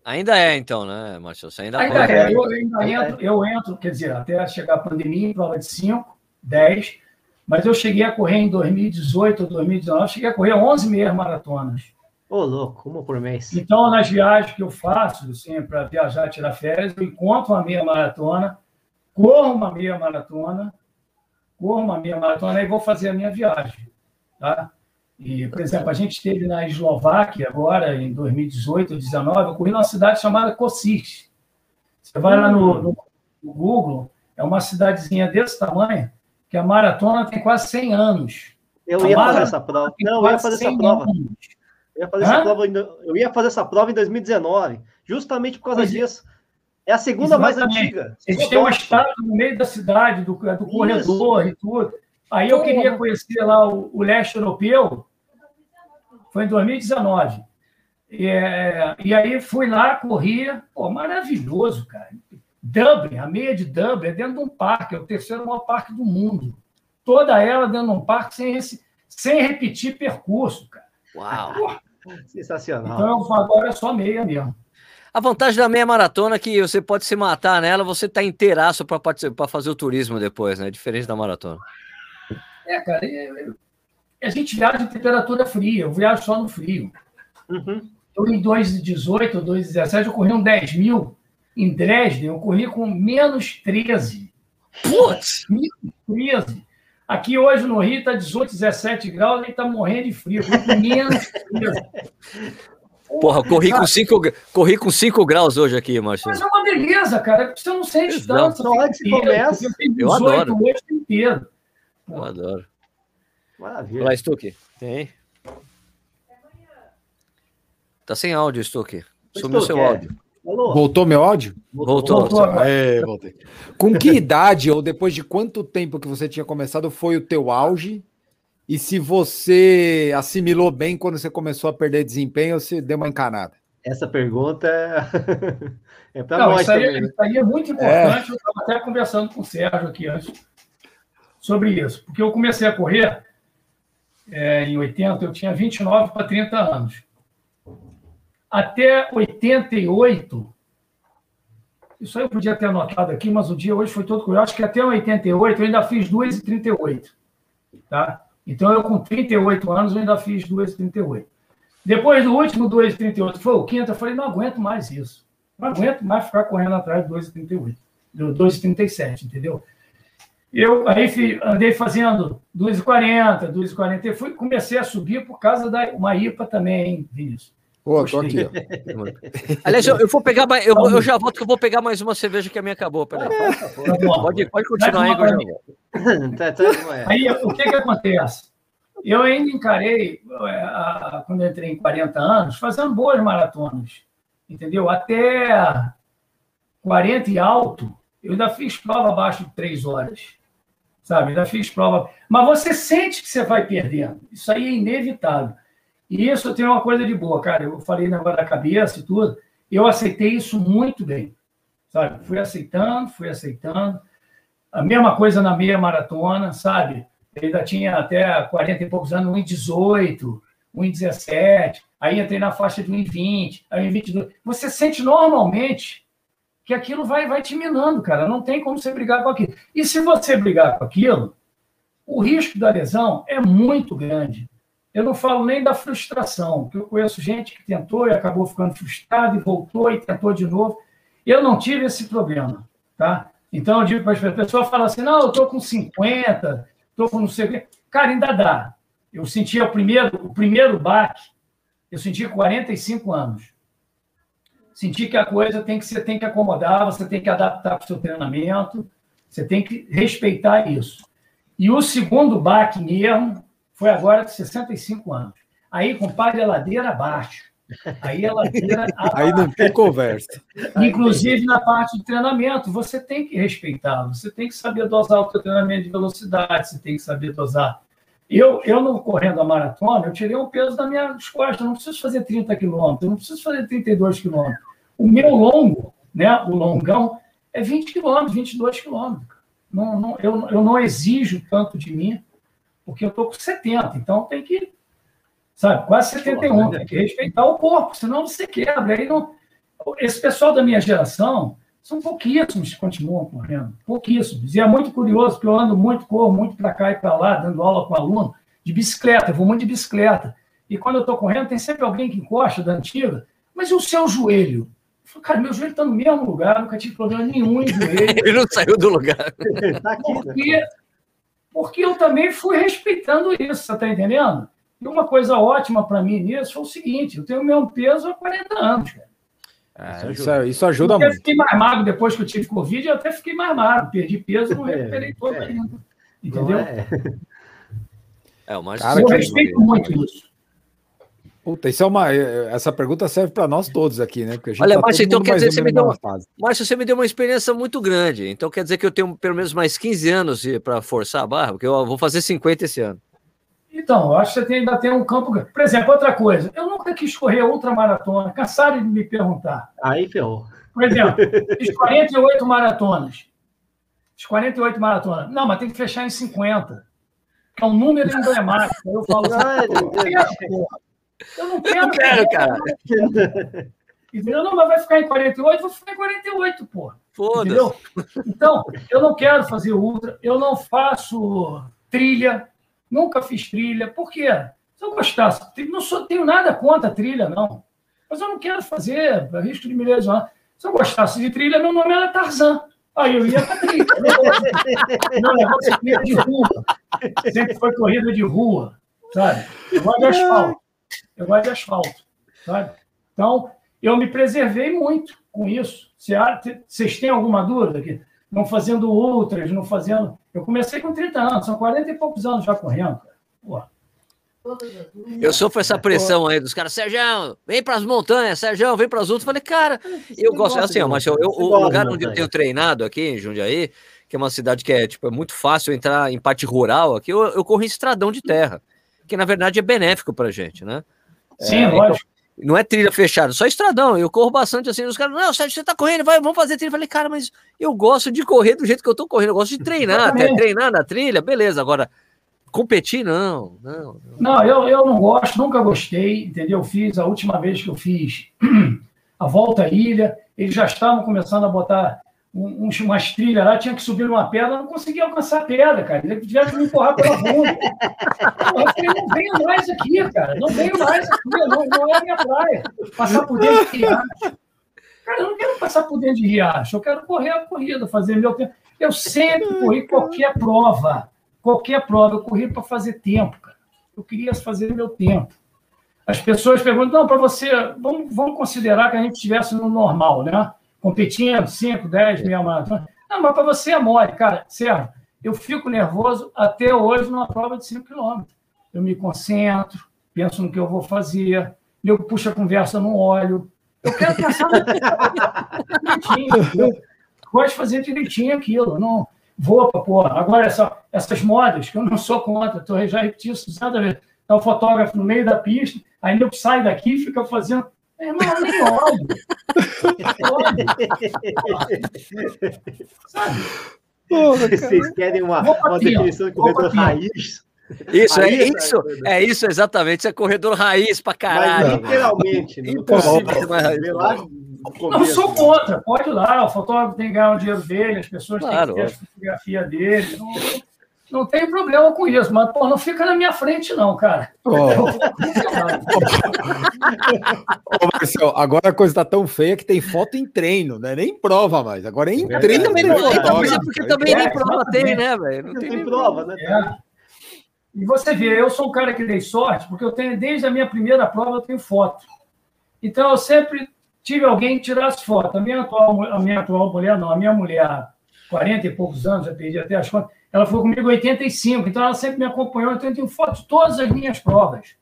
Ainda é, então, né, Márcio? ainda, ainda é. Eu, ainda entro, eu entro, quer dizer, até chegar a pandemia, em prova de 5, 10, mas eu cheguei a correr em 2018 ou 2019, cheguei a correr 11 meias maratonas. Ô, oh, louco, uma por mês. Então, nas viagens que eu faço, assim, para viajar, tirar férias, eu encontro uma meia maratona, corro uma meia maratona, corro uma meia maratona e vou fazer a minha viagem, tá? E, por exemplo, a gente esteve na Eslováquia agora, em 2018 ou 2019, eu corri numa cidade chamada Kosice. Você vai lá no, no, no Google, é uma cidadezinha desse tamanho, que a maratona tem quase 100 anos. Eu ia fazer essa prova. Não, eu ia fazer essa prova. Eu ia fazer, essa prova em, eu ia fazer essa prova em 2019, justamente por causa pois é. disso. É a segunda mais antiga. Eles têm uma estátua no meio da cidade, do, do corredor e tudo. Aí eu queria conhecer lá o, o leste europeu. Foi em 2019. E, é, e aí fui lá, corria. Pô, maravilhoso, cara. Dublin, a meia de Dublin, é dentro de um parque, é o terceiro maior parque do mundo. Toda ela dentro de um parque sem, esse, sem repetir percurso, cara. Uau! Sensacional. Então agora é só meia mesmo. A vantagem da meia maratona é que você pode se matar nela, você tá inteiraço para fazer o turismo depois, né? Diferente da maratona. É, cara, a gente viaja em temperatura fria, eu viajo só no frio. Uhum. Eu, em 2018 ou 2017, eu corri um 10 mil em Dresden, eu corri com menos 13. Putz! Menos 13. Aqui hoje no Rio está 18, 17 graus, e está morrendo de frio. Com menos 13. Porra, corri com, cinco, corri com 5 graus hoje aqui, Márcio. Mas é uma beleza, cara. Você não sente tanto. Hora que você começa. Eu, adoro. inteiro. Eu adoro. Maravilha. Olá, Stuck. Tem? Tá sem áudio, Stuck. Sumiu seu é. áudio. Alô? Voltou meu áudio? Voltou. Voltou. É, voltei. Com que idade ou depois de quanto tempo que você tinha começado foi o teu auge? E se você assimilou bem quando você começou a perder desempenho ou se deu uma encanada? Essa pergunta é, é para nós isso aí, também. Né? Isso aí é muito importante. É. Eu estava até conversando com o Sérgio aqui antes sobre isso. Porque eu comecei a correr é, em 80, eu tinha 29 para 30 anos até 88, isso aí eu podia ter anotado aqui, mas o dia hoje foi todo curioso. Acho que até 88 eu ainda fiz 2,38. Tá? Então, eu com 38 anos, eu ainda fiz 2,38. Depois do último 2,38, foi o quinto, eu falei, não aguento mais isso. Não aguento mais ficar correndo atrás do 2,38. Do 2,37, entendeu? Eu aí andei fazendo 2,40, 2,40. Fui, comecei a subir por causa da uma IPA também, Vinícius. Pô, tô aqui. Aliás, eu, eu, vou pegar mais, eu, eu, já volto que eu vou pegar mais uma cerveja que a minha acabou. Peraí. Tá pode, pode continuar aí, tá, tá, Aí o que, que acontece? Eu ainda encarei, é, quando eu entrei em 40 anos, fazendo boas maratonas. Entendeu? Até 40 e alto, eu ainda fiz prova abaixo de 3 horas. Sabe? Ainda fiz prova. Mas você sente que você vai perdendo. Isso aí é inevitável. E isso tem uma coisa de boa, cara. Eu falei negócio da cabeça e tudo. Eu aceitei isso muito bem. Sabe? Fui aceitando, fui aceitando. A mesma coisa na meia maratona, sabe? Eu ainda tinha até 40 e poucos anos, 1,18, 1,17. Aí entrei na faixa de 1,20, aí 1,22. Você sente normalmente que aquilo vai, vai te minando, cara. Não tem como você brigar com aquilo. E se você brigar com aquilo, o risco da lesão é muito grande. Eu não falo nem da frustração, porque eu conheço gente que tentou e acabou ficando frustrado e voltou e tentou de novo. Eu não tive esse problema, tá? Então eu digo para as pessoas, a pessoa fala assim, não, eu estou com 50, estou com não sei o quê. Cara, ainda dá. Eu senti o primeiro, o primeiro baque, eu senti 45 anos. Senti que a coisa tem que, você tem que acomodar, você tem que adaptar para o seu treinamento, você tem que respeitar isso. E o segundo baque mesmo, foi agora de 65 anos. Aí, compadre, a ladeira abaixo. Aí a ladeira abaixo. Aí não tem conversa. Inclusive na parte de treinamento, você tem que respeitar, você tem que saber dosar o seu treinamento de velocidade, você tem que saber dosar. Eu, eu não correndo a maratona, eu tirei um peso das minhas costas, eu não preciso fazer 30 quilômetros, não preciso fazer 32 quilômetros. O meu longo, né, o longão, é 20 quilômetros, 22 quilômetros. Não, não, eu, eu não exijo tanto de mim porque eu estou com 70, então tem que, sabe, quase 71, tem que respeitar o corpo, senão você quebra. Aí não... Esse pessoal da minha geração são pouquíssimos que continuam correndo, pouquíssimos. E é muito curioso, porque eu ando muito, corro muito para cá e para lá, dando aula com aluno, de bicicleta, eu vou muito de bicicleta. E quando eu estou correndo, tem sempre alguém que encosta da antiga, mas e o seu joelho? Eu falo, cara, meu joelho está no mesmo lugar, nunca tive problema nenhum em joelho. Ele não saiu do lugar. Tá porque porque eu também fui respeitando isso, você está entendendo? E uma coisa ótima para mim nisso foi o seguinte: eu tenho o mesmo peso há 40 anos, cara. É, isso, ajuda, isso ajuda muito. Eu fiquei mais magro depois que eu tive Covid, eu até fiquei mais magro. Perdi peso, não recuperei é, todo é, ainda. Entendeu? É. é, o mais Cara, eu respeito muito isso. Puta, isso é uma. Essa pergunta serve para nós todos aqui, né? Porque Olha, tá Márcio, então quer dizer que você me deu. Márcio, você me deu uma experiência muito grande. Então quer dizer que eu tenho pelo menos mais 15 anos para forçar a barra, porque eu vou fazer 50 esse ano. Então, eu acho que você tem, ainda tem um campo. Por exemplo, outra coisa, eu nunca quis correr outra maratona, cansaram de me perguntar. Aí ferrou. Por exemplo, fiz 48 maratonas. Fiz 48 maratonas. Não, mas tem que fechar em 50. Que é um número emblemático. Eu falo, ah, eu não quero, eu não quero cara. Entendeu? Não, mas vai ficar em 48, vou ficar em 48, pô. Foda-se. Então, eu não quero fazer ultra, eu não faço trilha, nunca fiz trilha. Por quê? Se eu gostasse, não sou, tenho nada contra trilha, não. Mas eu não quero fazer, risco de me lesionar. Se eu gostasse de trilha, meu nome era Tarzan. Aí eu ia para trilha. Meu negócio é corrida de rua. Sempre foi corrida de rua, sabe? Eu gosto de asfalto eu gosto de asfalto, sabe? Então, eu me preservei muito com isso. Vocês têm alguma dúvida aqui? Não fazendo outras, não fazendo. Eu comecei com 30 anos, são 40 e poucos anos já correndo. Pô. Eu sofro essa pressão aí dos caras, Sérgio, vem para as montanhas, Sérgio, vem para as outras. Falei, cara, eu gosto, assim, mas eu, eu, o lugar onde eu tenho treinado aqui em Jundiaí, que é uma cidade que é, tipo, é muito fácil entrar em parte rural aqui, eu, eu corro em estradão de terra, que na verdade é benéfico para gente, né? Sim, é, lógico. Então, não é trilha fechada, só estradão. Eu corro bastante assim. Os caras, não, Sérgio, você tá correndo, vai, vamos fazer trilha. Eu falei, cara, mas eu gosto de correr do jeito que eu tô correndo, eu gosto de treinar, até treinar na trilha, beleza. Agora, competir, não. Não, não. não eu, eu não gosto, nunca gostei, entendeu? Fiz a última vez que eu fiz a volta à ilha, eles já estavam começando a botar um, umas trilhas lá, tinha que subir numa pedra, não conseguia alcançar a pedra, cara. Ele tiveram que me empurrar pela bunda. Eu falei, não venho mais aqui, cara. Não venho mais aqui, não, não é a minha praia. Passar por dentro de riacho. Cara, eu não quero passar por dentro de riacho, eu quero correr a corrida, fazer meu tempo. Eu sempre corri qualquer prova. Qualquer prova. Eu corri para fazer tempo, cara. Eu queria fazer meu tempo. As pessoas perguntam, não, para você, vamos, vamos considerar que a gente estivesse no normal, né? Competindo 5, 10, meia maratona. Não, mas para você é mole, cara. Sérgio, eu fico nervoso até hoje numa prova de 5 quilômetros. Eu me concentro, penso no que eu vou fazer, eu puxo a conversa no óleo. Eu quero pensar direitinho. Eu gosto de fazer direitinho aquilo. Não vou para porra. Agora, essa, essas modas, que eu não sou contra, tô, já repeti isso nada a ver. Tá o fotógrafo no meio da pista, aí eu sai daqui e fica fazendo. Irmão, nem olho. Sabe? Porra, Vocês querem uma, uma definição de corredor raiz? Isso, é isso, é isso exatamente. Você é corredor raiz pra caralho. Mas, literalmente. Né? Impossível ser mais raiz. Não sou contra, pode ir lá, o fotógrafo tem que ganhar o dinheiro dele, as pessoas claro, têm que ter a fotografia dele. Não, não tem problema com isso, mas pô, não fica na minha frente, não, cara. Oh. Ô, Marcelo, agora a coisa está tão feia que tem foto em treino, né? Nem prova mais. Agora é em é, treino. Também não tem, porque também nem prova tem, né, velho? Não, tem, tem prova, né? É. E você vê, eu sou um cara que dei sorte, porque eu tenho, desde a minha primeira prova, eu tenho foto. Então, eu sempre tive alguém que tirasse foto. A minha atual, a minha atual mulher, não, a minha mulher, 40 e poucos anos, já perdi até as contas, ela foi comigo em 85, então ela sempre me acompanhou, então eu tenho fotos de todas as minhas provas.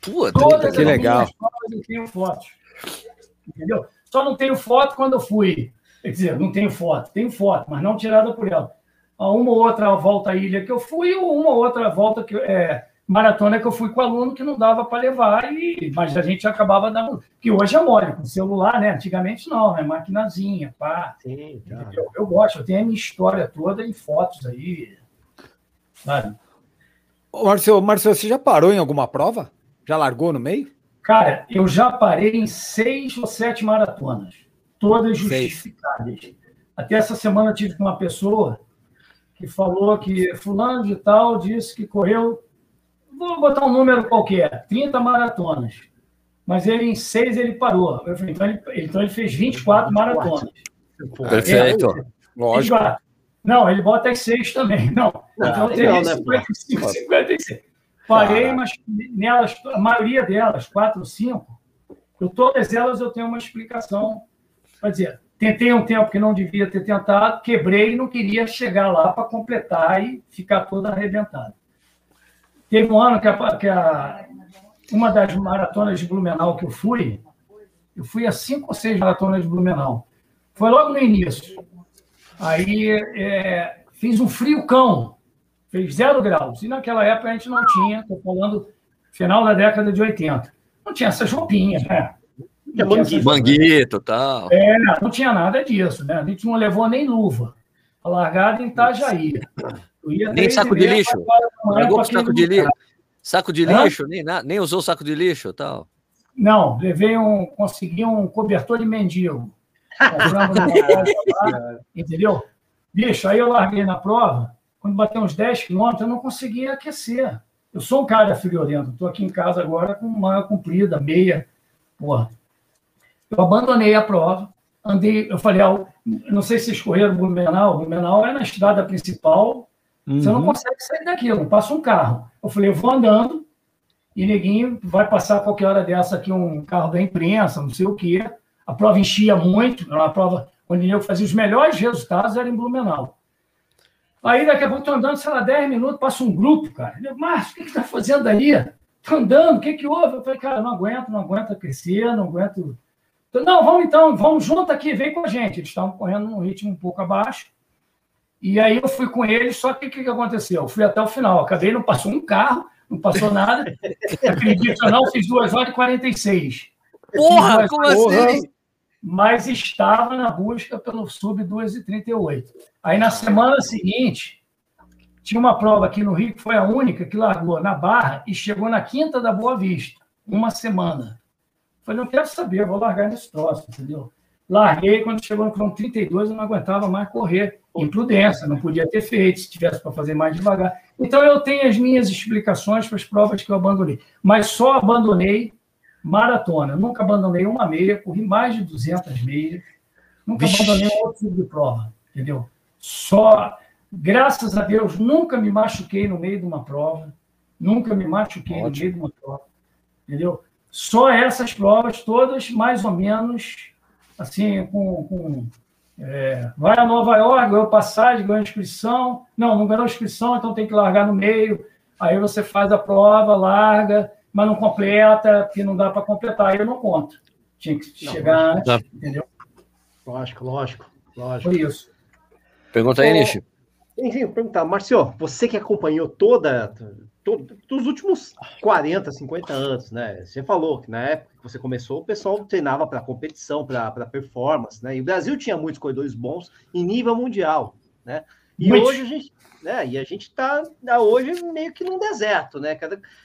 Pô, todas que as legal. minhas provas eu tenho fotos. Entendeu? Só não tenho foto quando eu fui. Quer dizer, não tenho foto, tenho foto, mas não tirada por ela uma outra volta à ilha que eu fui, ou uma outra volta que é, maratona que eu fui com aluno que não dava para levar, e, mas a gente acabava dando. Que hoje é mole, com celular, né? Antigamente não, é maquinazinha, pá. Sim, eu, eu, gosto, eu tenho a minha história toda em fotos aí. Sabe? Ô, Marcelo, Marcelo, você já parou em alguma prova? Já largou no meio? Cara, eu já parei em seis ou sete maratonas, todas justificadas. Até essa semana eu tive com uma pessoa que falou que fulano de tal disse que correu, vou botar um número qualquer, 30 maratonas. Mas ele em seis ele parou. Eu falei, então, ele, então ele fez 24 maratonas. Perfeito. É, Lógico. Não, ele bota as seis também. Não. Então ah, teria 55, né, 56. Parei, mas nelas, a maioria delas, quatro ou cinco, eu, todas elas eu tenho uma explicação. Quer dizer, Tentei um tempo que não devia ter tentado, quebrei e não queria chegar lá para completar e ficar toda arrebentada. Teve um ano que, a, que a, uma das maratonas de Blumenau que eu fui, eu fui a cinco ou seis maratonas de Blumenau. Foi logo no início. Aí é, fiz um frio cão, fez zero graus. E naquela época a gente não tinha, estou falando final da década de 80, não tinha essas roupinhas, né? É manguito, manguito tal. É, não tinha nada disso, né? A gente não levou nem luva. A largada em Itajaí. Nem saco de lixo. Com saco de lixo. Saco de lixo, nem, nem usou saco de lixo tal. Não, levei um, consegui um cobertor de mendigo. Entendeu? Bicho, aí eu larguei na prova, quando bateu uns 10 quilômetros, eu não conseguia aquecer. Eu sou um cara friorento, estou aqui em casa agora com uma comprida, meia, porra. Eu abandonei a prova, andei, eu falei, ah, não sei se escorreram Blumenau, Blumenau é na estrada principal, uhum. você não uhum. consegue sair daquilo, passa um carro. Eu falei, eu vou andando, e neguinho vai passar qualquer hora dessa aqui um carro da imprensa, não sei o quê. A prova enchia muito, era uma prova onde eu fazia os melhores resultados, era em Blumenau. Aí daqui a pouco estou andando, sei lá, 10 minutos, passa um grupo, cara. Eu, Márcio, o que você está fazendo aí? Estou andando, o que, que houve? Eu falei, cara, não aguento, não aguento crescer, não aguento então, não, vamos então, vamos junto aqui, vem com a gente. Eles estavam correndo num ritmo um pouco abaixo. E aí eu fui com eles, só que o que, que aconteceu? Eu fui até o final. Acabei, não passou um carro, não passou nada. Acredito ou não, fiz 2 horas e 46. Porra, como assim? Mas estava na busca pelo sub 2 e 38. Aí na semana seguinte, tinha uma prova aqui no Rio que foi a única que largou na Barra e chegou na quinta da Boa Vista, uma semana. Falei, não quero saber, vou largar nesse troço, entendeu? Larguei, quando chegou no quilômetro 32, eu não aguentava mais correr. Imprudência, não podia ter feito, se tivesse para fazer mais devagar. Então, eu tenho as minhas explicações para as provas que eu abandonei. Mas só abandonei maratona. Nunca abandonei uma meia, corri mais de 200 meias. Nunca Vixe. abandonei um outro tipo de prova, entendeu? Só, graças a Deus, nunca me machuquei no meio de uma prova. Nunca me machuquei Ótimo. no meio de uma prova. Entendeu? Só essas provas, todas mais ou menos, assim, com. com é, vai a Nova York, ganhou passagem, ganhou inscrição. Não, não ganhou inscrição, então tem que largar no meio. Aí você faz a prova, larga, mas não completa, porque não dá para completar. Aí eu não conto. Tinha que não, chegar antes, dá. entendeu? Lógico, lógico, lógico. Foi isso. Pergunta aí, Nishi. Enfim, perguntar, Marcio, você que acompanhou toda, todo, dos últimos 40, 50 anos, né? Você falou que na época que você começou, o pessoal treinava para competição, para performance, né? E o Brasil tinha muitos corredores bons em nível mundial, né? E Muito. hoje a gente, né? E a gente está hoje meio que num deserto, né?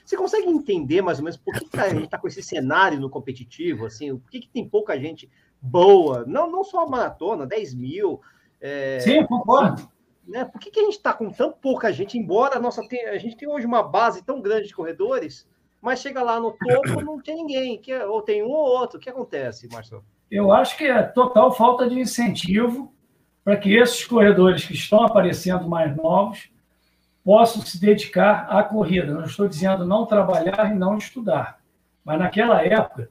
Você consegue entender mais ou menos por que, que a gente está com esse cenário no competitivo, assim? Por que, que tem pouca gente boa? Não, não só a maratona, 10 mil. É, Sim, concordo. Né? Por que, que a gente está com tão pouca gente, embora a, nossa tem, a gente tem hoje uma base tão grande de corredores, mas chega lá no topo não tem ninguém, que, é, ou tem um ou outro. O que acontece, Marcelo? Eu acho que é total falta de incentivo para que esses corredores que estão aparecendo mais novos possam se dedicar à corrida. Não estou dizendo não trabalhar e não estudar, mas naquela época,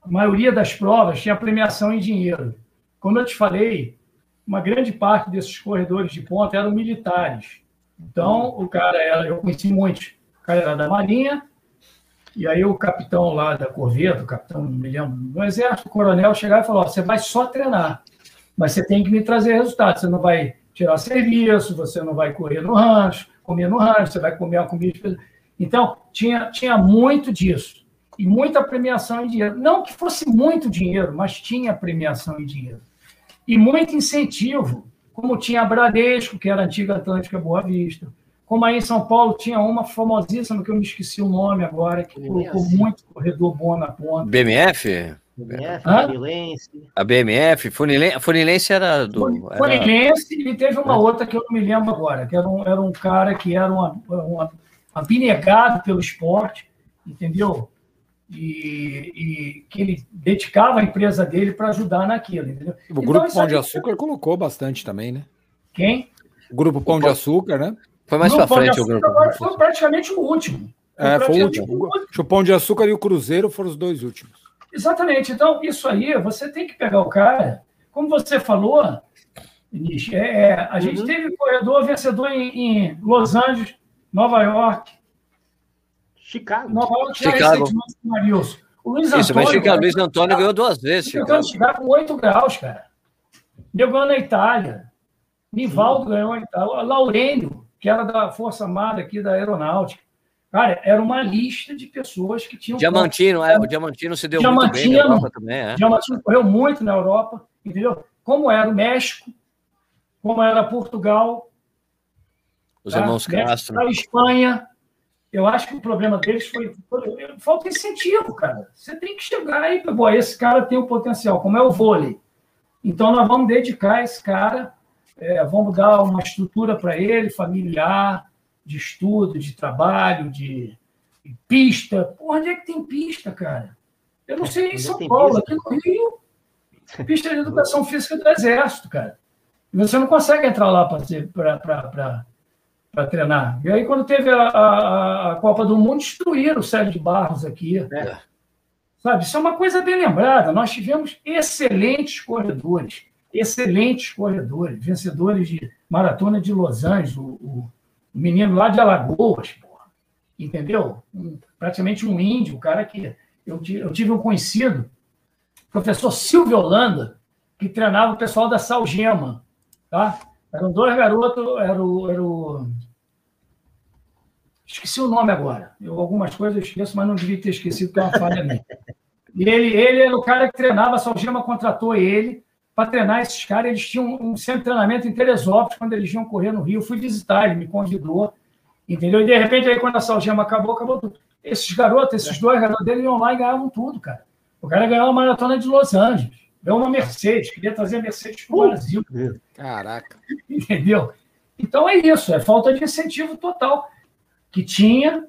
a maioria das provas tinha premiação em dinheiro. Como eu te falei, uma grande parte desses corredores de ponta eram militares. Então, o cara era, eu conheci muitos, o cara era da Marinha, e aí o capitão lá da Corveta, o capitão, me lembro, do Exército, o coronel chegava e falou: você vai só treinar mas você tem que me trazer resultados. Você não vai tirar serviço, você não vai correr no rancho, comer no rancho, você vai comer a comida. Então, tinha, tinha muito disso. E muita premiação em dinheiro. Não que fosse muito dinheiro, mas tinha premiação em dinheiro. E muito incentivo, como tinha a Bradesco, que era a antiga Atlântica Boa Vista. Como aí em São Paulo tinha uma famosíssima, que eu me esqueci o nome agora, que colocou muito corredor bom na ponta. BMF? BMF, Funilense. A BMF, Funilense, Funilense era do. Funilense era... e teve uma outra que eu não me lembro agora, que era um, era um cara que era um, um abnegado pelo esporte, entendeu? E, e, que ele dedicava a empresa dele para ajudar naquilo, entendeu? O então, Grupo Pão de Açúcar colocou bastante também, né? Quem? O Grupo Pão de Açúcar, né? Foi mais para frente o Grupo. Agora foi praticamente o último. Foi é, foi o último. O, último. o Pão de Açúcar e o Cruzeiro foram os dois últimos. Exatamente. Então, isso aí, você tem que pegar o cara, como você falou, é, é, a gente uhum. teve corredor vencedor em, em, Los Angeles, Nova York. Chicago. Nova York, Chicago. O Luiz Isso, Antônio, mas Chicago, Luiz Antônio ganhou duas vezes. Chicago. Chicago com 8 graus, cara. Deu ganhou na Itália. Nivaldo Sim. ganhou na Itália. Laurênio, que era da Força Armada aqui da Aeronáutica. Cara, era uma lista de pessoas que tinham. Diamantino, é, o Diamantino se deu Diamantino, muito bem na Europa também. É. Diamantino correu muito na Europa, entendeu? Como era o México, como era Portugal. Os tá? irmãos Castro. A Espanha. Eu acho que o problema deles foi, falta incentivo, cara. Você tem que chegar aí, pô, esse cara tem o potencial, como é o vôlei. Então nós vamos dedicar esse cara, é, vamos dar uma estrutura para ele, familiar, de estudo, de trabalho, de, de pista. Pô, onde é que tem pista, cara? Eu não sei em São Paulo, aqui no Rio, pista de educação física do Exército, cara. E você não consegue entrar lá para treinar. E aí, quando teve a, a, a, Copa do Mundo, destruíram o Sérgio de Barros aqui. É. Sabe, isso é uma coisa bem lembrada. Nós tivemos excelentes corredores, excelentes corredores, vencedores de maratona de Los Angeles, o, o um menino lá de Alagoas, porra, entendeu? Um, praticamente um índio, um cara que. Eu, eu tive um conhecido, professor Silvio Holanda, que treinava o pessoal da Salgema. Tá? Eram dois garotos, era o, era o. Esqueci o nome agora. Eu, algumas coisas eu esqueço, mas não devia ter esquecido, porque é uma falha minha. E ele, ele era o cara que treinava, a Salgema contratou ele para treinar esses caras. Eles tinham um centro de treinamento em Teresópolis, quando eles iam correr no Rio. Eu fui visitar, ele me convidou, entendeu? E de repente, aí quando a Salgema acabou, acabou tudo. Esses garotos, esses dois garotos dele iam lá e ganhavam tudo, cara. O cara ganhou uma maratona de Los Angeles, ganhou uma Mercedes, queria trazer a Mercedes para o Brasil. Caraca. Entendeu? Então é isso, é falta de incentivo total. Que tinha,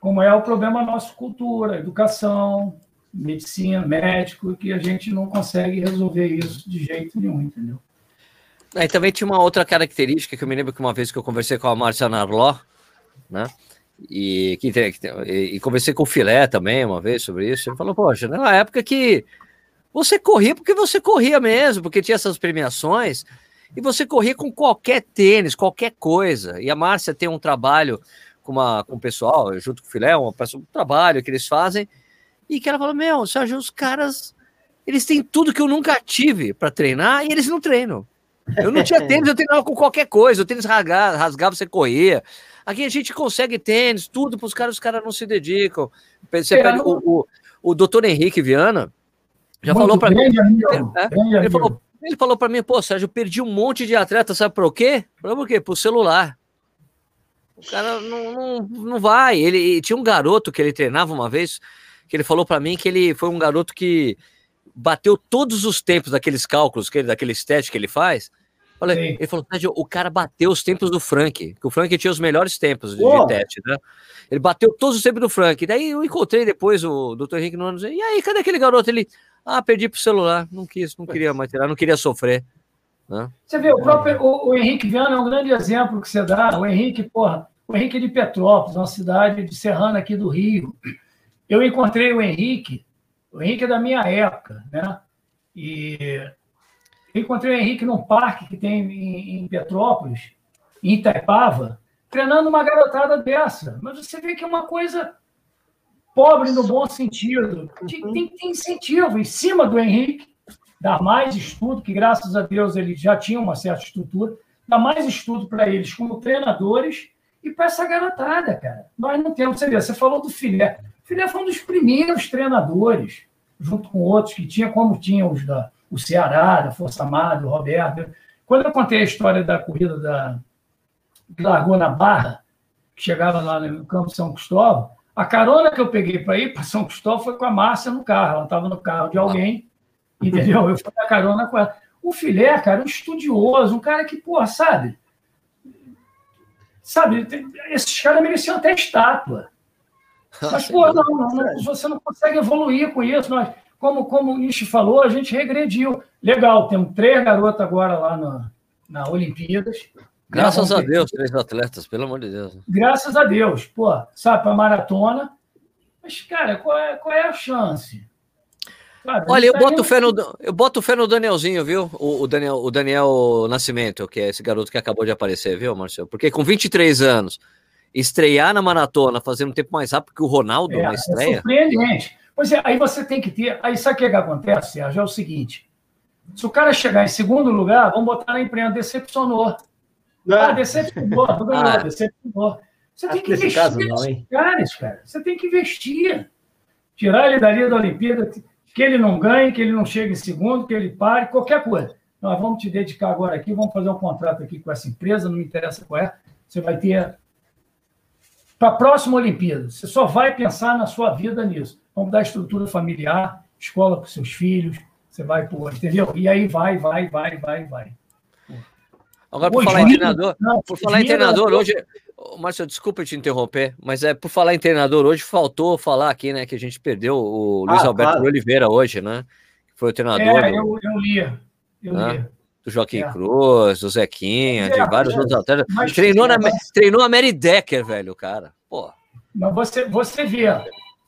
como é o problema nosso, cultura, educação, medicina, médico, que a gente não consegue resolver isso de jeito nenhum, entendeu? Aí também tinha uma outra característica que eu me lembro que uma vez que eu conversei com a Márcia Narló, né? E, que, que, e conversei com o Filé também uma vez sobre isso. Ele falou, poxa, na época que você corria porque você corria mesmo, porque tinha essas premiações, e você corria com qualquer tênis, qualquer coisa. E a Márcia tem um trabalho com, uma, com o pessoal, junto com o Filé, um, um trabalho que eles fazem, e que ela falou: Meu, Sérgio, os caras, eles têm tudo que eu nunca tive para treinar e eles não treinam. Eu não tinha tênis, eu treinava com qualquer coisa. O tênis rasgava, rasgava você corria. Aqui a gente consegue tênis, tudo para os caras, os caras não se dedicam. Você pega o, o, o doutor Henrique Viana, já Muito falou para mim. É, ele, falou, ele falou para mim, pô, Sérgio, eu perdi um monte de atleta, sabe por quê? Por quê? Por celular. O cara não, não, não vai. Ele tinha um garoto que ele treinava uma vez, que ele falou para mim que ele foi um garoto que bateu todos os tempos daqueles cálculos, que ele, daqueles testes que ele faz. Falei, ele falou, o cara bateu os tempos do Frank, que o Frank tinha os melhores tempos de, de teste, né? Ele bateu todos os tempos do Frank. Daí eu encontrei depois o Dr. Henrique Nunes. E aí, cadê aquele garoto? Ele, ah, perdi pro celular, não quis, não queria mais tirar, não queria sofrer. Né? Você vê, o próprio o, o, Henrique Viana é um grande exemplo que você dá. O Henrique, porra, o Henrique é de Petrópolis, uma cidade de Serrana aqui do Rio. Eu encontrei o Henrique, o Henrique é da minha época, né? E eu encontrei o Henrique num parque que tem em, em Petrópolis, em Itaipava, treinando uma garotada dessa. Mas você vê que é uma coisa pobre no bom sentido. Tem, tem incentivo em cima do Henrique, dar mais estudo, que graças a Deus ele já tinha uma certa estrutura, dar mais estudo para eles como treinadores e para essa garotada, cara. Nós não temos, você vê, você falou do Filé. Filé foi um dos primeiros treinadores, junto com outros que tinha, como tinha os da o Ceará, da Força Armada, o Roberto. Quando eu contei a história da corrida da que largou na Barra, que chegava lá no campo São Cristóvão, a carona que eu peguei para ir para São Cristóvão foi com a Márcia no carro. Ela estava no carro de alguém, entendeu? Eu fui na carona com ela. O Filé, cara, um estudioso, um cara que, pô, sabe? Sabe, esses caras mereciam até estátua. Mas, pô, não, não, não, você não consegue evoluir com isso. Nós, como, como o Nishi falou, a gente regrediu. Legal, temos três garotas agora lá na, na Olimpíadas. Graças a Deus, três atletas, pelo amor de Deus. Graças a Deus, pô, sabe, para maratona. Mas, cara, qual é, qual é a chance? Olha, eu boto, fé no, eu boto fé no Danielzinho, viu? O, o, Daniel, o Daniel Nascimento, que é esse garoto que acabou de aparecer, viu, Marcelo? Porque com 23 anos, estrear na maratona, fazendo um tempo mais rápido que o Ronaldo é, na é estreia. É surpreendente. Pois é, aí você tem que ter. Aí sabe o que, que acontece, Sérgio? É o seguinte: se o cara chegar em segundo lugar, vamos botar na imprensa, decepcionou. Não. Ah, decepcionou, não ganhou, ah. decepcionou. Você tem que investir caso, não, hein? caras, cara. Você tem que investir. Tirar ele dali da Olimpíada, que ele não ganhe, que ele não chegue em segundo, que ele pare, qualquer coisa. Nós vamos te dedicar agora aqui, vamos fazer um contrato aqui com essa empresa, não me interessa qual é. Você vai ter. Para a próxima Olimpíada, você só vai pensar na sua vida nisso. Vamos dar estrutura familiar, escola para seus filhos, você vai por, entendeu? E aí vai, vai, vai, vai, vai. Agora, por falar em treinador, não, por falar em treinador, hoje. Márcio, desculpa te interromper, mas é por falar em treinador, hoje faltou falar aqui, né, que a gente perdeu o Luiz ah, Alberto claro. Oliveira hoje, né? Que foi o treinador. É, do, eu, eu li. Eu né? li. Do Joaquim é. Cruz, do Zequinha, é, de vários é, outros atletas. Treinou, na, treinou a Mary Decker, velho, cara. Pô. Mas você, você vê,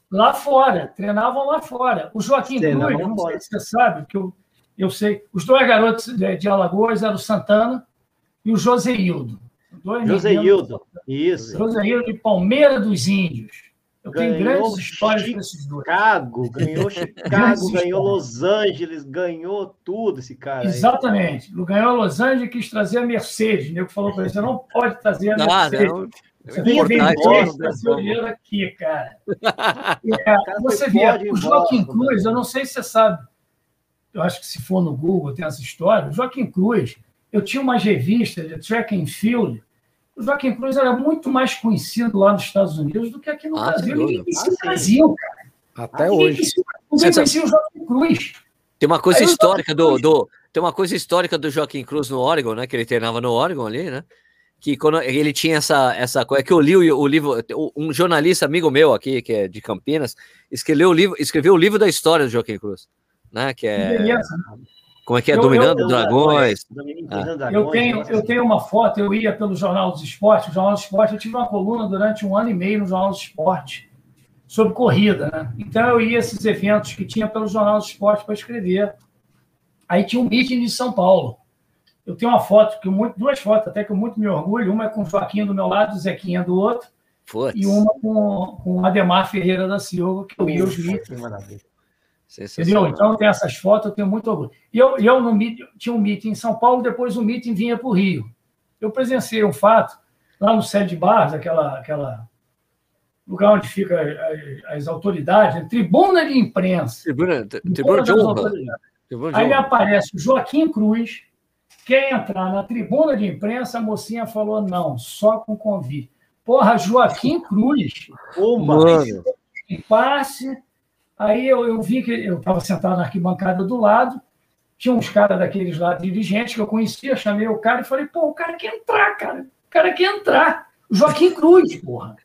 lá fora, treinavam lá fora. O Joaquim Cruz, não sei se você sabe, que eu, eu sei, os dois garotos de, de Alagoas eram o Santana e o Joseildo. Joseildo, isso. Joseildo de Palmeira dos Índios. Eu ganhou tenho grandes histórias Chicago, esses dois. Ganhou Chicago, ganhou Los Angeles, ganhou tudo esse cara. Exatamente. Aí. Ganhou Los Angeles e quis trazer a Mercedes. O nego falou para ele: você não pode trazer a Mercedes. Não, você tem que vender trazer o dinheiro aqui, cara. É, você vê, o Joaquim Cruz, eu não sei se você sabe, eu acho que se for no Google tem essa história. O Joaquim Cruz eu tinha uma revista de track and field. O Joaquim Cruz era muito mais conhecido lá nos Estados Unidos do que aqui no ah, Brasil. Ninguém conhecia ah, o Brasil, cara. Até Ninguém hoje. Ninguém conhecia o Joaquim Cruz. Tem uma coisa Aí histórica do, do, tem uma coisa histórica do Joaquim Cruz no Oregon, né? Que ele treinava no Oregon ali, né? Que quando ele tinha essa essa coisa que eu li o, o livro, um jornalista amigo meu aqui que é de Campinas escreveu o livro, escreveu o livro da história do Joaquim Cruz, né? Que é Beleza. Como é que é? Eu, Dominando eu, Dragões. Ah. Eu, tenho, eu tenho uma foto, eu ia pelo Jornal dos Esportes. O Jornal dos Esportes, eu tive uma coluna durante um ano e meio no Jornal dos Esportes sobre corrida, né? Então eu ia a esses eventos que tinha pelo Jornal dos Esportes para escrever. Aí tinha um meeting de São Paulo. Eu tenho uma foto, que muito, duas fotos até que eu muito me orgulho. Uma é com o Joaquim do meu lado, o Zequinha do outro. Putz. E uma com, com o Ademar Ferreira da Silva, que eu ia os meetings. Entendeu? Então, tem essas fotos, eu tenho muito orgulho. E eu, eu no tinha um meeting em São Paulo, depois o meeting vinha para o Rio. Eu presenciei um fato lá no Sede Barras, aquela, aquela lugar onde ficam as, as, autoridades, tribuna de imprensa. Tribuna, tribuna de honra. Aí aparece o Joaquim Cruz, quer entrar na tribuna de imprensa, a mocinha falou não, só com convite. Porra, Joaquim Cruz. Ô, mano. Passe Aí eu, eu vi que eu estava sentado na arquibancada do lado, tinha uns caras daqueles lá, dirigentes, que eu conhecia, chamei o cara e falei, pô, o cara quer entrar, cara. O cara quer entrar. Joaquim Cruz, porra.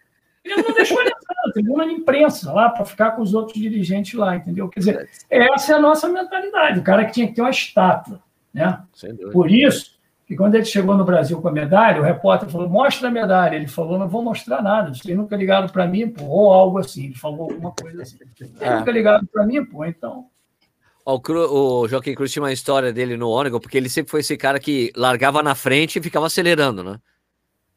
Ele não deixou ele entrar, tribuna de imprensa lá, para ficar com os outros dirigentes lá, entendeu? Quer dizer, essa é a nossa mentalidade. O cara que tinha que ter uma estátua, né? Por isso, e quando ele chegou no Brasil com a medalha, o repórter falou: mostra a medalha. Ele falou: não vou mostrar nada, vocês nunca ligaram para mim, pô, ou algo assim. Ele falou alguma coisa assim. Vocês é. nunca ligaram para mim, pô, então. O, Cru, o Joaquim Cruz tinha uma história dele no Ônibus, porque ele sempre foi esse cara que largava na frente e ficava acelerando, né?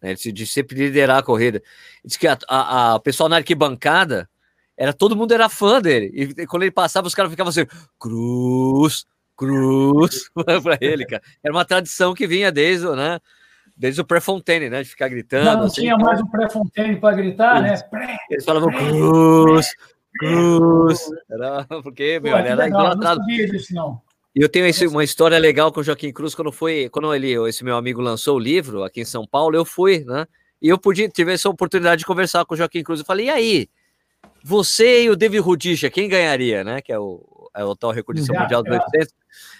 Ele de sempre liderar a corrida. Diz que a, a, a pessoal na arquibancada era todo mundo era fã dele. E quando ele passava, os caras ficavam assim: Cruz, Cruz para ele, cara. Era uma tradição que vinha desde, né? Desde o pré-Fontaine, né? De ficar gritando. Não, não assim, tinha mais o pré-Fontaine para gritar, né? Pré, Eles falavam Cruz, Cruz. Era porque, meu, Pô, era legal, idolatrado. Não sabia disso, não. E eu tenho esse, uma história legal com o Joaquim Cruz quando foi, quando ele, esse meu amigo lançou o livro aqui em São Paulo, eu fui, né? E eu pude, tive essa oportunidade de conversar com o Joaquim Cruz. Eu falei, e aí? Você e o David Rudisha, quem ganharia, né? Que é o, o tal recordista mundial do 800.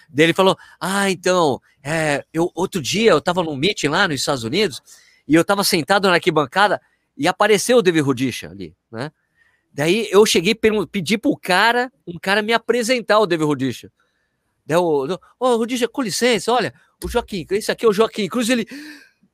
Dele falou: Ah, então, é, eu, outro dia eu estava num meeting lá nos Estados Unidos e eu estava sentado na arquibancada e apareceu o David Rudisha ali, né? Daí eu cheguei, pedi pro cara, um cara me apresentar o David Rudisha. Daí o, ô, oh, Rudisha, com licença, olha, o Joaquim, esse aqui é o Joaquim Cruz, ele.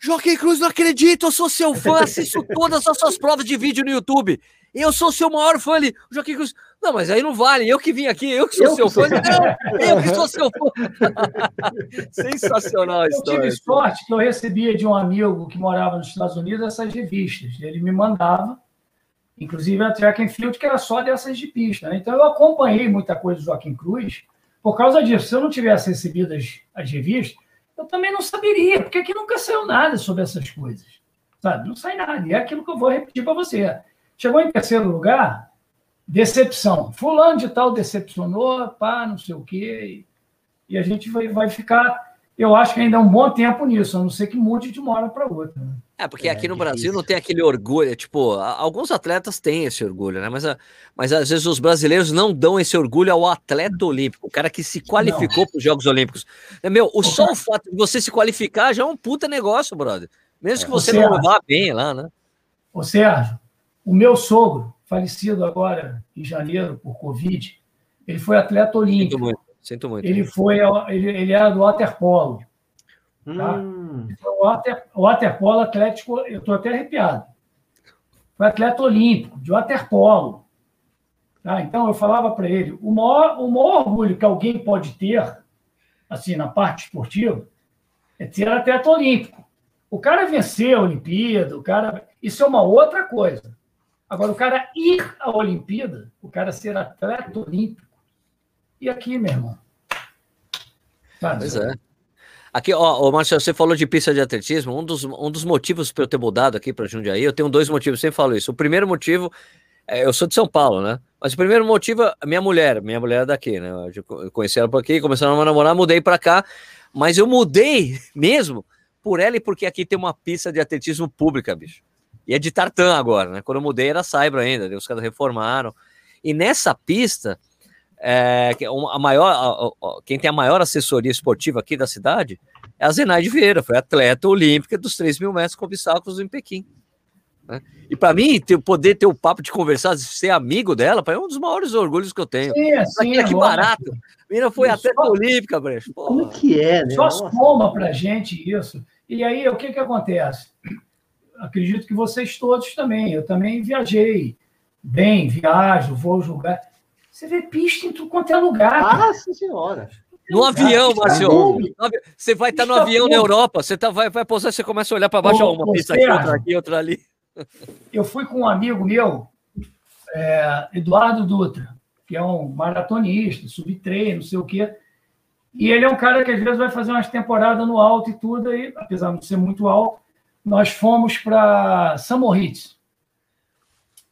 Joaquim Cruz, não acredito, eu sou seu fã, assisto todas as suas provas de vídeo no YouTube. Eu sou seu maior fã ali. O Joaquim Cruz, não, mas aí não vale. Eu que vim aqui, eu que sou eu seu que fã. Sou... Não, eu que sou seu fã. Sensacional a história. Eu tive sorte que eu recebia de um amigo que morava nos Estados Unidos essas revistas. Ele me mandava, inclusive a Track and Field, que era só dessas de pista. Né? Então eu acompanhei muita coisa do Joaquim Cruz por causa disso. Se eu não tivesse recebido as, as revistas, eu também não saberia, porque aqui nunca saiu nada sobre essas coisas. Sabe? Não sai nada. E é aquilo que eu vou repetir para você. Chegou em terceiro lugar, decepção. Fulano de tal decepcionou, pá, não sei o quê. E, a gente vai, vai ficar, eu acho que ainda é um bom tempo nisso, a não ser que mude de uma hora para outra. Né? É, porque aqui no Brasil não tem aquele orgulho, tipo, alguns atletas têm esse orgulho, né? Mas, mas às vezes os brasileiros não dão esse orgulho ao atleta olímpico, o cara que se qualificou para os Jogos Olímpicos. É, meu, o, só o fato de você se qualificar já é um puta negócio, brother. Mesmo que você não vá bem lá, né? Ô, Sérgio, o meu sogro, falecido agora em janeiro por Covid, ele foi atleta olímpico. Sinto muito. Ele, foi, ele, ele era do waterpolo. Tá? Hum. O, water, waterpolo atlético, eu estou até arrepiado. Foi atleta olímpico, de waterpolo. Tá? Então, eu falava para ele, o maior, o maior orgulho que alguém pode ter, assim, na parte esportiva, é ser atleta olímpico. O cara vencer a Olimpíada, o cara... Isso é uma outra coisa. Agora, o cara ir à Olimpíada, o cara ser atleta olímpico, e aqui, meu irmão? Pois é. Aqui, ó, ó, Marcelo, você falou de pista de atletismo. Um dos, um dos motivos para eu ter mudado aqui para Jundiaí, eu tenho dois motivos, sempre falo isso. O primeiro motivo, é, eu sou de São Paulo, né? Mas o primeiro motivo, a minha mulher, minha mulher é daqui, né? Eu conheci ela por aqui, começamos a namorar, mudei para cá. Mas eu mudei mesmo por ela e porque aqui tem uma pista de atletismo pública, bicho. E é de tartan agora, né? Quando eu mudei era Saibro ainda, os caras reformaram. E nessa pista, é, a maior, a, a, quem tem a maior assessoria esportiva aqui da cidade é a Zenaide Vieira, foi atleta olímpica dos 3 mil metros com obstáculos em Pequim. Né? E para mim, ter, poder ter o papo de conversar, ser amigo dela, é um dos maiores orgulhos que eu tenho. Sim, é, sim, é que barato. A menina foi até só... olímpica, Brecho. Como que é, né? Só soma pra gente isso. E aí, o que que acontece? Acredito que vocês todos também. Eu também viajei bem, viajo, vou julgar. Você vê pista em tudo quanto é lugar. Nossa senhora. No avião, Márcio. Você vai estar no avião na Europa, você tá, vai, vai pousar, você começa a olhar para baixo, uma pista aqui, outra aqui, outra ali. Eu fui com um amigo meu, é, Eduardo Dutra, que é um maratonista, sub-3, não sei o quê. E ele é um cara que às vezes vai fazer umas temporadas no alto e tudo, aí, apesar de não ser muito alto. Nós fomos para Samoritz.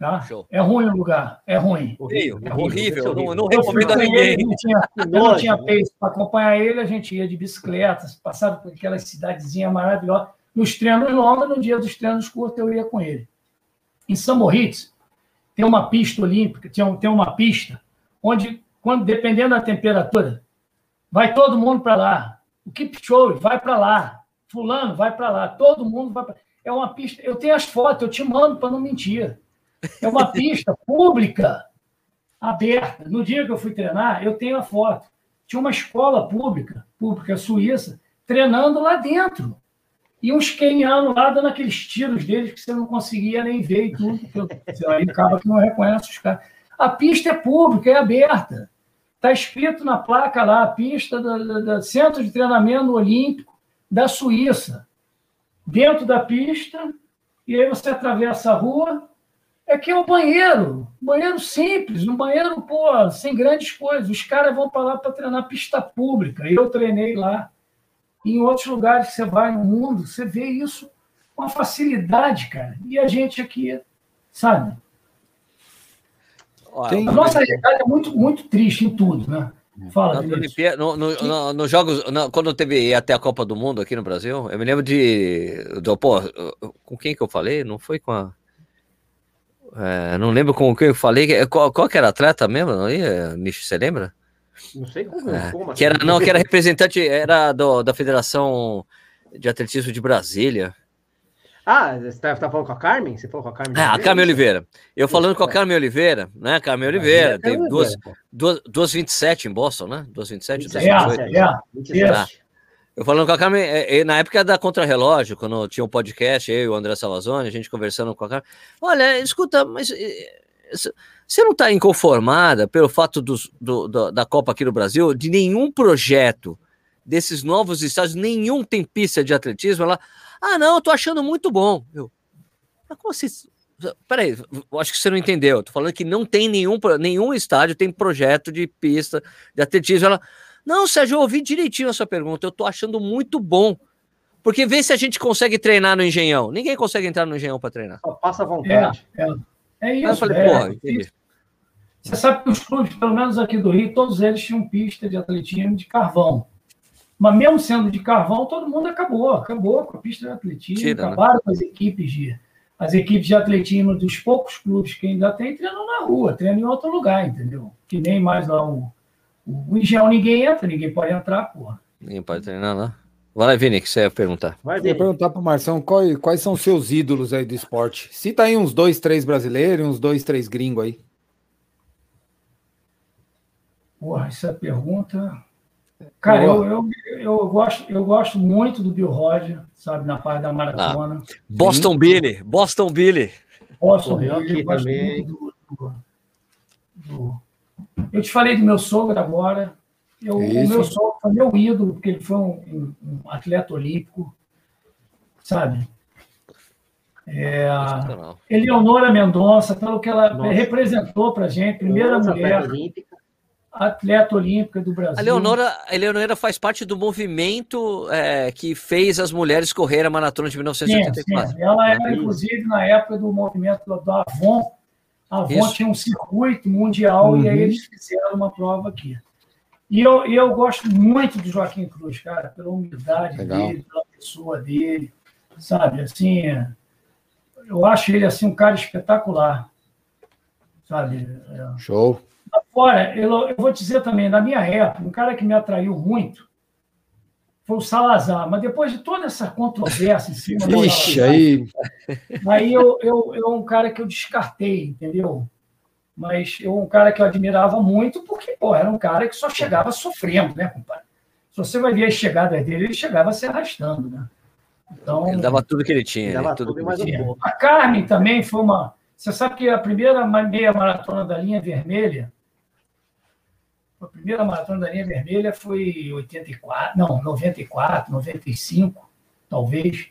Tá? É ruim o lugar, é ruim. Horrível, é horrível. horrível. Não, não recomendo a ninguém. Ele, não tinha, não tinha pace para acompanhar ele, a gente ia de bicicleta, passava por aquelas cidadezinhas maravilhosas. Nos treinos longos, no dia dos treinos curtos, eu ia com ele. Em Samoritz, tem uma pista olímpica, tem, tem uma pista onde, quando, dependendo da temperatura, vai todo mundo para lá. O Kipchoge vai para lá. Fulano vai para lá. Todo mundo vai para É uma pista. Eu tenho as fotos, eu te mando para não mentir. É uma pista pública, aberta. No dia que eu fui treinar, eu tenho a foto. Tinha uma escola pública, pública suíça, treinando lá dentro. E uns quenianos lá dando aqueles tiros deles que você não conseguia nem ver e tudo. Você aí acaba que não reconhece os caras. A pista é pública, é aberta. Está escrito na placa lá, a pista do Centro de Treinamento Olímpico da Suíça. Dentro da pista, e aí você atravessa a rua, é que é um banheiro, banheiro simples, um banheiro, pô, sem grandes coisas. Os caras vão para lá para treinar pista pública. Eu treinei lá. Em outros lugares que você vai no mundo, você vê isso com facilidade, cara. E a gente aqui, sabe? Tem... A nossa realidade é muito, muito triste em tudo, né? Fala, no, no, no, no, jogos, quando teve até a Copa do Mundo aqui no Brasil, eu me lembro de. Do, pô, com quem que eu falei? Não foi com a. É, não lembro com quem eu falei. Qual, qual que era atleta mesmo? Aí, Nish, você lembra? Não sei como, é, como que era, assim. Não, que era representante, era do, da Federação de Atletismo de Brasília. Ah, você está tá falando com a Carmen? Você falou com a Carmen? É, a Carmen Oliveira. Eu falando com a Carmen Oliveira, né? Carmen Oliveira, tem duas, duas, duas 27 em Boston, né? Duas 27, duas 28. É, é, é. Eu falando com a Carmen, é, na época da Contrarrelógio, quando tinha um podcast, eu e o André Salazone, a gente conversando com a Carmen. Olha, escuta, mas você não está inconformada pelo fato do, do, da Copa aqui no Brasil, de nenhum projeto desses novos estádios, nenhum tem pista de atletismo? Ela, ah, não, eu tô achando muito bom. Eu, mas como assim? Peraí, acho que você não entendeu. Eu tô falando que não tem nenhum, nenhum estádio tem projeto de pista de atletismo. Ela, não, Sérgio, eu ouvi direitinho a sua pergunta. Eu tô achando muito bom. Porque vê se a gente consegue treinar no Engenhão. Ninguém consegue entrar no Engenhão para treinar. Só passa à vontade. É, é, é isso. eu falei, é, porra, entendi. Você sabe que os clubes, pelo menos aqui do Rio, todos eles tinham pista de atletismo de carvão. Mas mesmo sendo de carvão, todo mundo acabou, acabou com a pista de atletismo, Tira, né? acabaram né? com as equipes de as equipes de atletismo dos poucos clubes que ainda tem treinam na rua, treinam em outro lugar, entendeu? Que nem mais lá o, o, Engenhão ninguém entra, ninguém pode entrar, porra. Ninguém pode treinar lá. Vai lá, Vini, que você ia perguntar. Vai, Eu ia perguntar para o Marção quais, quais são seus ídolos aí do esporte. Cita aí uns dois, três brasileiros e uns dois, três gringos aí. Porra, essa pergunta. Cara, eu, eu, eu, gosto, eu gosto muito do Bill Roger, sabe, na parte da maratona. Ah, Boston Sim. Billy, Boston Billy. Boston Billy, aqui também. Do, do, do, Eu te falei do meu sogro agora. Eu, o meu sogro foi meu ídolo, porque ele foi um, um atleta olímpico, sabe? É, Eleonora Mendonça, pelo que ela Nossa. representou para gente, primeira Nossa, mulher olímpica atleta olímpica do Brasil. A Leonora, a Leonora faz parte do movimento é, que fez as mulheres correr a maratona de 1984. Sim, sim. Ela era, inclusive, na época do movimento da Avon. A Avon Isso. tinha um circuito mundial uhum. e aí uhum. eles fizeram uma prova aqui. E eu, eu gosto muito do Joaquim Cruz, cara, pela humildade Legal. dele, pela pessoa dele, sabe? Assim, eu acho ele assim um cara espetacular, sabe? É. Show. Agora, eu, eu vou dizer também, na minha época, um cara que me atraiu muito foi o Salazar. Mas depois de toda essa controvérsia em cima do Ixi, aí. aí eu, eu, eu um cara que eu descartei, entendeu? Mas eu um cara que eu admirava muito, porque pô, era um cara que só chegava sofrendo, né, compadre? Se você vai ver as chegadas dele, ele chegava se arrastando, né? Então, ele dava tudo que ele tinha. Dava tudo tudo mais um pouco. A Carmen também foi uma. Você sabe que a primeira meia maratona da linha vermelha, a primeira maratona da linha vermelha foi 84, não, 94, 95, talvez.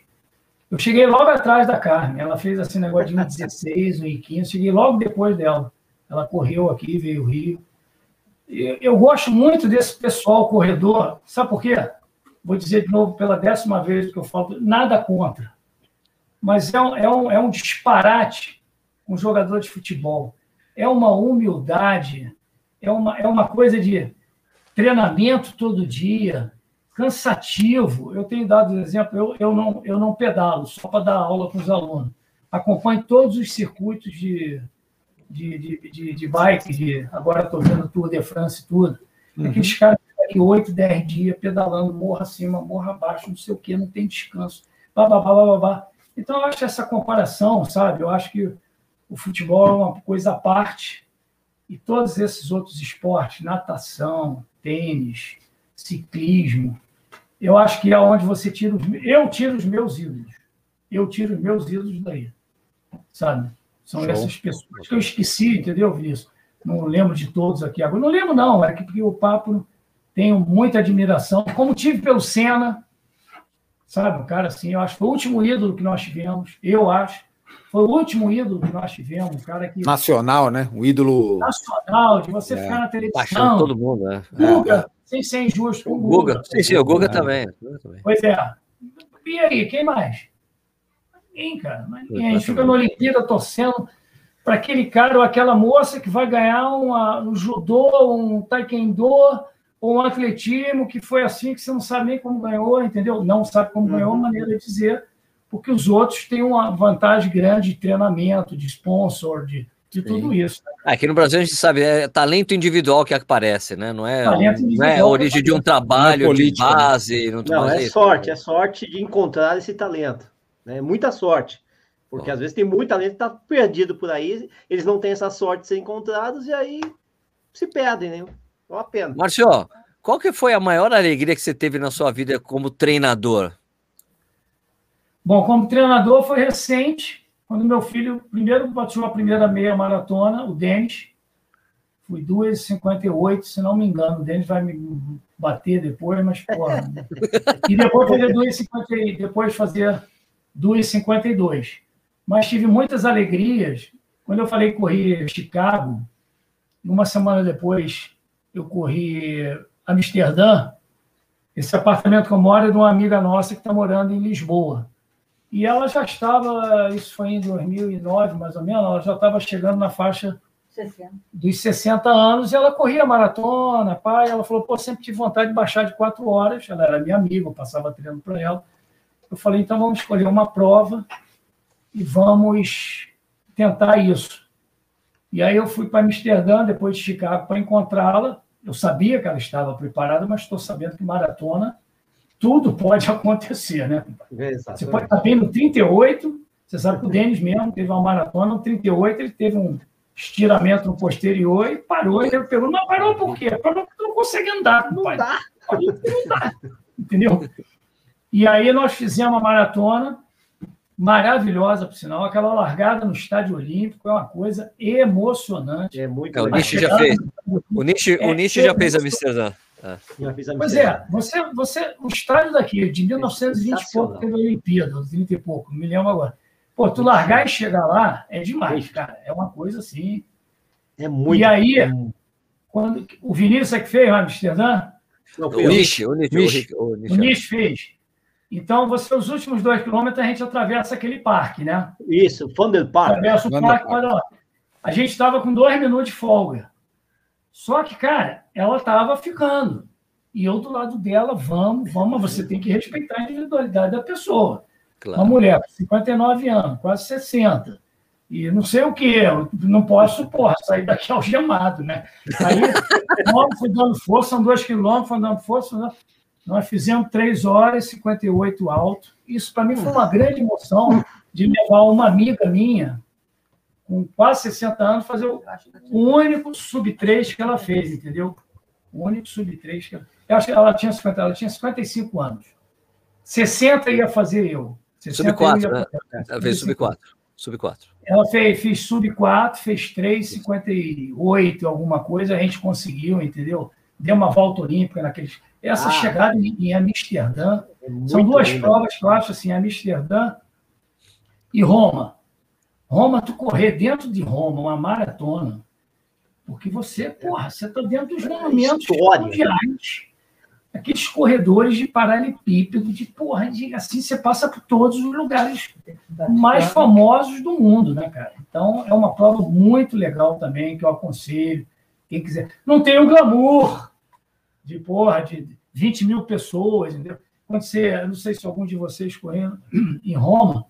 Eu cheguei logo atrás da Carmen. Ela fez assim negócio de 1,16, 1,15. Cheguei logo depois dela. Ela correu aqui, veio o Rio. Eu gosto muito desse pessoal corredor. Sabe por quê? Vou dizer de novo pela décima vez que eu falo, nada contra. Mas é um, é um, é um disparate um jogador de futebol. É uma humildade, é uma, é uma coisa de treinamento todo dia, cansativo. Eu tenho dado exemplo, eu, eu, não, eu não pedalo, só para dar aula com os alunos. Acompanho todos os circuitos de, de, de, de, de bike, de, agora estou vendo Tour de France e tudo. Uhum. Aqueles caras ficam 8, 10 dias pedalando, morra acima, morra abaixo, não sei o quê, não tem descanso. Babá, babá, Então, eu acho essa comparação, sabe? Eu acho que o futebol é uma coisa à parte e todos esses outros esportes, natação, tênis, ciclismo, eu acho que é onde você tira os, eu tiro os meus ídolos. Eu tiro os meus ídolos daí. Sabe? São Show. essas pessoas que eu esqueci, entendeu, Vinícius? Não lembro de todos aqui agora. Não lembro, não. É que porque o papo tenho muita admiração, como tive pelo Senna, sabe? Um cara assim, eu acho que foi o último ídolo que nós tivemos, eu acho. Foi o último ídolo que nós tivemos, um cara que. Nacional, né? Um ídolo. Nacional, de você é. ficar na televisão. todo mundo, né? Guga, é. sem ser injusto. O Guga. Guga. Sim, sim, o Guga é. também. Pois é. E aí, quem mais? Ninguém, cara. Ninguém. A gente fica na Olimpíada torcendo para aquele cara ou aquela moça que vai ganhar uma, um judô, um taekwondo ou um atletismo que foi assim que você não sabe nem como ganhou, entendeu? Não sabe como uhum. ganhou, maneira de dizer porque os outros têm uma vantagem grande de treinamento, de sponsor, de, de tudo isso. Né? Aqui no Brasil a gente sabe, é talento individual que aparece, né? Não é, não é a origem de um trabalho, é de base. Não, não é sorte, é sorte de encontrar esse talento. Né? Muita sorte. Porque Bom. às vezes tem muito talento que está perdido por aí, eles não têm essa sorte de ser encontrados e aí se perdem, né? É uma pena. Márcio, qual que foi a maior alegria que você teve na sua vida como treinador? Bom, como treinador foi recente, quando meu filho primeiro bateu a primeira meia maratona, o Denis. Fui 2,58, se não me engano. O Denis vai me bater depois, mas porra. e depois fazer 2,50, depois fazer 2,52. Mas tive muitas alegrias. Quando eu falei corri Chicago, uma semana depois eu corri Amsterdã. Esse apartamento que eu moro é de uma amiga nossa que está morando em Lisboa. E ela já estava, isso foi em 2009 mais ou menos, ela já estava chegando na faixa 60. dos 60 anos e ela corria maratona, pai. Ela falou: pô, sempre tive vontade de baixar de quatro horas. Ela era minha amiga, eu passava treino para ela. Eu falei: então vamos escolher uma prova e vamos tentar isso. E aí eu fui para Amsterdã, depois de Chicago, para encontrá-la. Eu sabia que ela estava preparada, mas estou sabendo que maratona tudo pode acontecer, né? Exatamente. Você pode estar bem no 38, você sabe que o Denis mesmo teve uma maratona, no 38 ele teve um estiramento no posterior e parou. E ele perguntou, mas parou por quê? Parou porque não consegue andar. Não pai. dá. Parou porque não dá. Entendeu? E aí nós fizemos uma maratona maravilhosa, por sinal. Aquela largada no Estádio Olímpico é uma coisa emocionante. É muito é, O Nishi já fez. O Nishi, é, o Nishi já fez a Amsterdã. É. Pois é, você, você, o estádio daqui, de 1920 e pouco, teve a Olimpíada, 30 e pouco, não me lembro agora. Pô, tu largar e chegar lá é demais, cara. É uma coisa assim. É muito. E aí, é quando o Vinícius é que fez o Amsterdã? o Nish, o Nish, o Nish fez. Então, você, os últimos dois quilômetros, a gente atravessa aquele parque, né? Isso, Funder Park. Atravessa o parque, olha lá. A gente estava com dois minutos de folga. Só que, cara, ela estava ficando. E eu do lado dela, vamos, vamos, você tem que respeitar a individualidade da pessoa. Claro. Uma mulher com 59 anos, quase 60. E não sei o que, não posso, porra, sair daqui algemado, né? Aí, nós fui dando força, são dois quilômetros, fui dando força, Nós fizemos 3 horas e 58 alto. Isso para mim foi uma grande emoção de levar uma amiga minha, com quase 60 anos, fazer o, único sub-3 que ela fez, entendeu? O único sub-3 que ela... Eu acho que ela tinha, 50, ela tinha 55 anos. 60 ia fazer eu. Sub-4, né? Ela fez sub-4. Sub-4. Ela fez, fez sub-4, fez 3, 58, alguma coisa, a gente conseguiu, entendeu? Deu uma volta olímpica naqueles. Essa ah, chegada em, em Amsterdã. É são duas lindo. provas que eu acho assim, Amsterdã e Roma. Roma, tu correr dentro de Roma, uma maratona, porque você, porra, você está dentro dos monumentos mundiais aqueles corredores de paralelepípedo, de porra, de, assim você passa por todos os lugares mais famosos do mundo, né, cara? Então é uma prova muito legal também, que eu aconselho. Quem quiser. Não tem o glamour de porra, de 20 mil pessoas, entendeu? Quando você, não sei se algum de vocês correndo em Roma,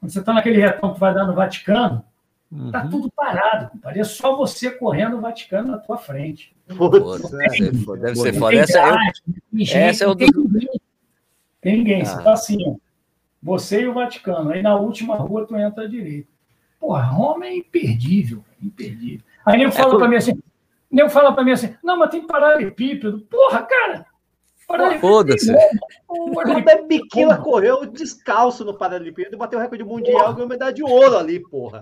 quando você está naquele retão que vai dar no Vaticano, Está uhum. tudo parado, compadre. É só você correndo no Vaticano na tua frente. Putz, deve ser foda. Essa, é, essa é o tem ninguém. Tem ninguém. Ah. Você está assim, ó, você e o Vaticano. Aí na última rua tu entra à direita. Porra, Roma é imperdível, imperdível. Aí nem fala é, para mim assim, nem fala para mim assim, não, mas tem paralelepípedo. Porra, cara, Foda-se. O Roberto Biquila correu descalço no Paralimpíada e bateu o recorde mundial e ganhou medalha de ouro ali, porra.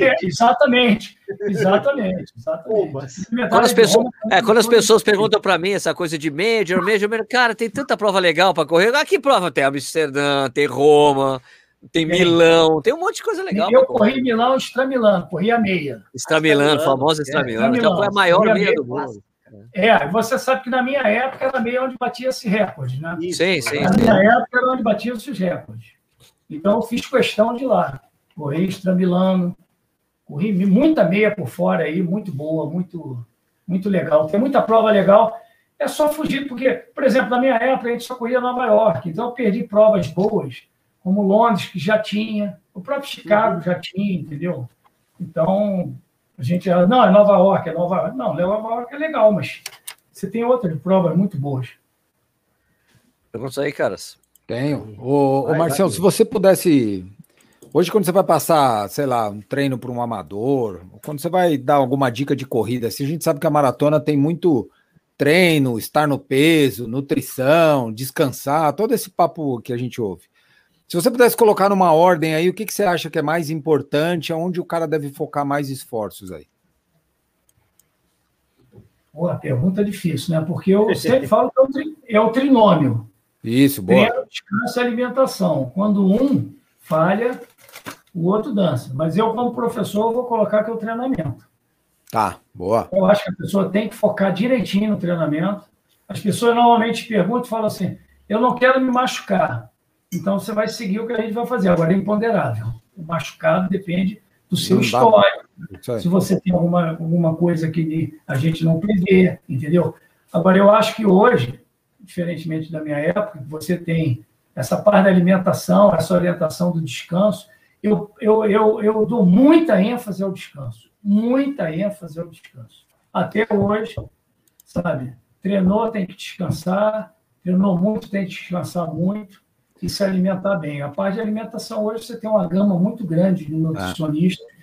É, exatamente. Exatamente. exatamente. Quando as pessoas, é, quando as pessoas perguntam para mim essa coisa de Major, Major, cara, tem tanta prova legal para correr. Ah, que prova tem? Amsterdã, tem Roma, tem Milão, tem um monte de coisa legal. Eu corri Milão, Milano, corri a meia. Extra Milano, famosa Extra Milano, é, foi a maior meia do mundo. É, você sabe que na minha época era meio onde batia esse recorde, né? Sim, sim. Na minha época era onde batia esses recordes. Então eu fiz questão de ir lá. Corri extra Milano, corri muita meia por fora aí, muito boa, muito, muito legal. Tem muita prova legal. É só fugir, porque, por exemplo, na minha época a gente só corria Nova York, então eu perdi provas boas, como Londres, que já tinha, o próprio Chicago já tinha, entendeu? Então, a gente, não, é Nova York, é Nova York. Não, Nova York é legal, mas você tem outras provas muito boas. Perguntas aí, caras. Tenho. Ô, vai, ô Marcelo, se você pudesse. Hoje, quando você vai passar, sei lá, um treino para um amador, quando você vai dar alguma dica de corrida, assim, a gente sabe que a maratona tem muito treino, estar no peso, nutrição, descansar, todo esse papo que a gente ouve. Se você pudesse colocar numa ordem aí, o que, que você acha que é mais importante, aonde o cara deve focar mais esforços aí? Pô, a pergunta é difícil, né? Porque eu sempre falo que é o, tri, é o trinômio. Isso, boa. Treino, descanso e alimentação. Quando um falha, o outro dança. Mas eu, como professor, vou colocar que é o treinamento. Tá, boa. Eu acho que a pessoa tem que focar direitinho no treinamento. As pessoas normalmente perguntam e falam assim: eu não quero me machucar. Então você vai seguir o que a gente vai fazer. Agora é imponderável. O machucado depende do seu histórico. Se você tem alguma, alguma coisa que a gente não prevê, entendeu? Agora, eu acho que hoje, diferentemente da minha época, você tem essa parte da alimentação, essa orientação do descanso. Eu, eu, eu, eu dou muita ênfase ao descanso. Muita ênfase ao descanso. Até hoje, sabe? Treinou, tem que descansar. Treinou muito, tem que descansar muito e se alimentar bem. A parte de alimentação hoje você tem uma gama muito grande de nutricionistas, ah.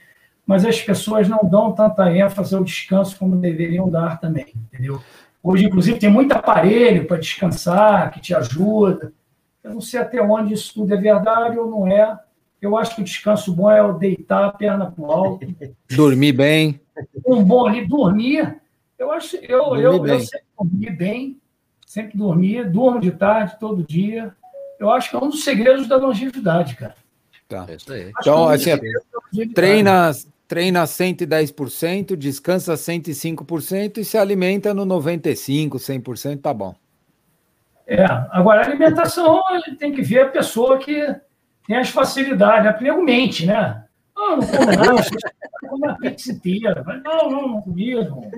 mas as pessoas não dão tanta ênfase ao descanso como deveriam dar também, entendeu? Hoje, inclusive, tem muito aparelho para descansar, que te ajuda. Eu não sei até onde isso tudo é verdade ou não é. Eu acho que o descanso bom é o deitar a perna para o alto. Dormir bem. Um bom ali, dormir. Eu acho, eu, eu, eu sempre dormi bem, sempre dormi, durmo de tarde, todo dia eu acho que é um dos segredos da longevidade, cara. Tá. É então, assim, treina, treina 110%, descansa 105% e se alimenta no 95%, 100%, tá bom. É, agora a alimentação ele tem que ver a pessoa que tem as facilidades, a nego mente, né? Não, não como não, eu como a pizza inteira. Não, não, não comi, não. Não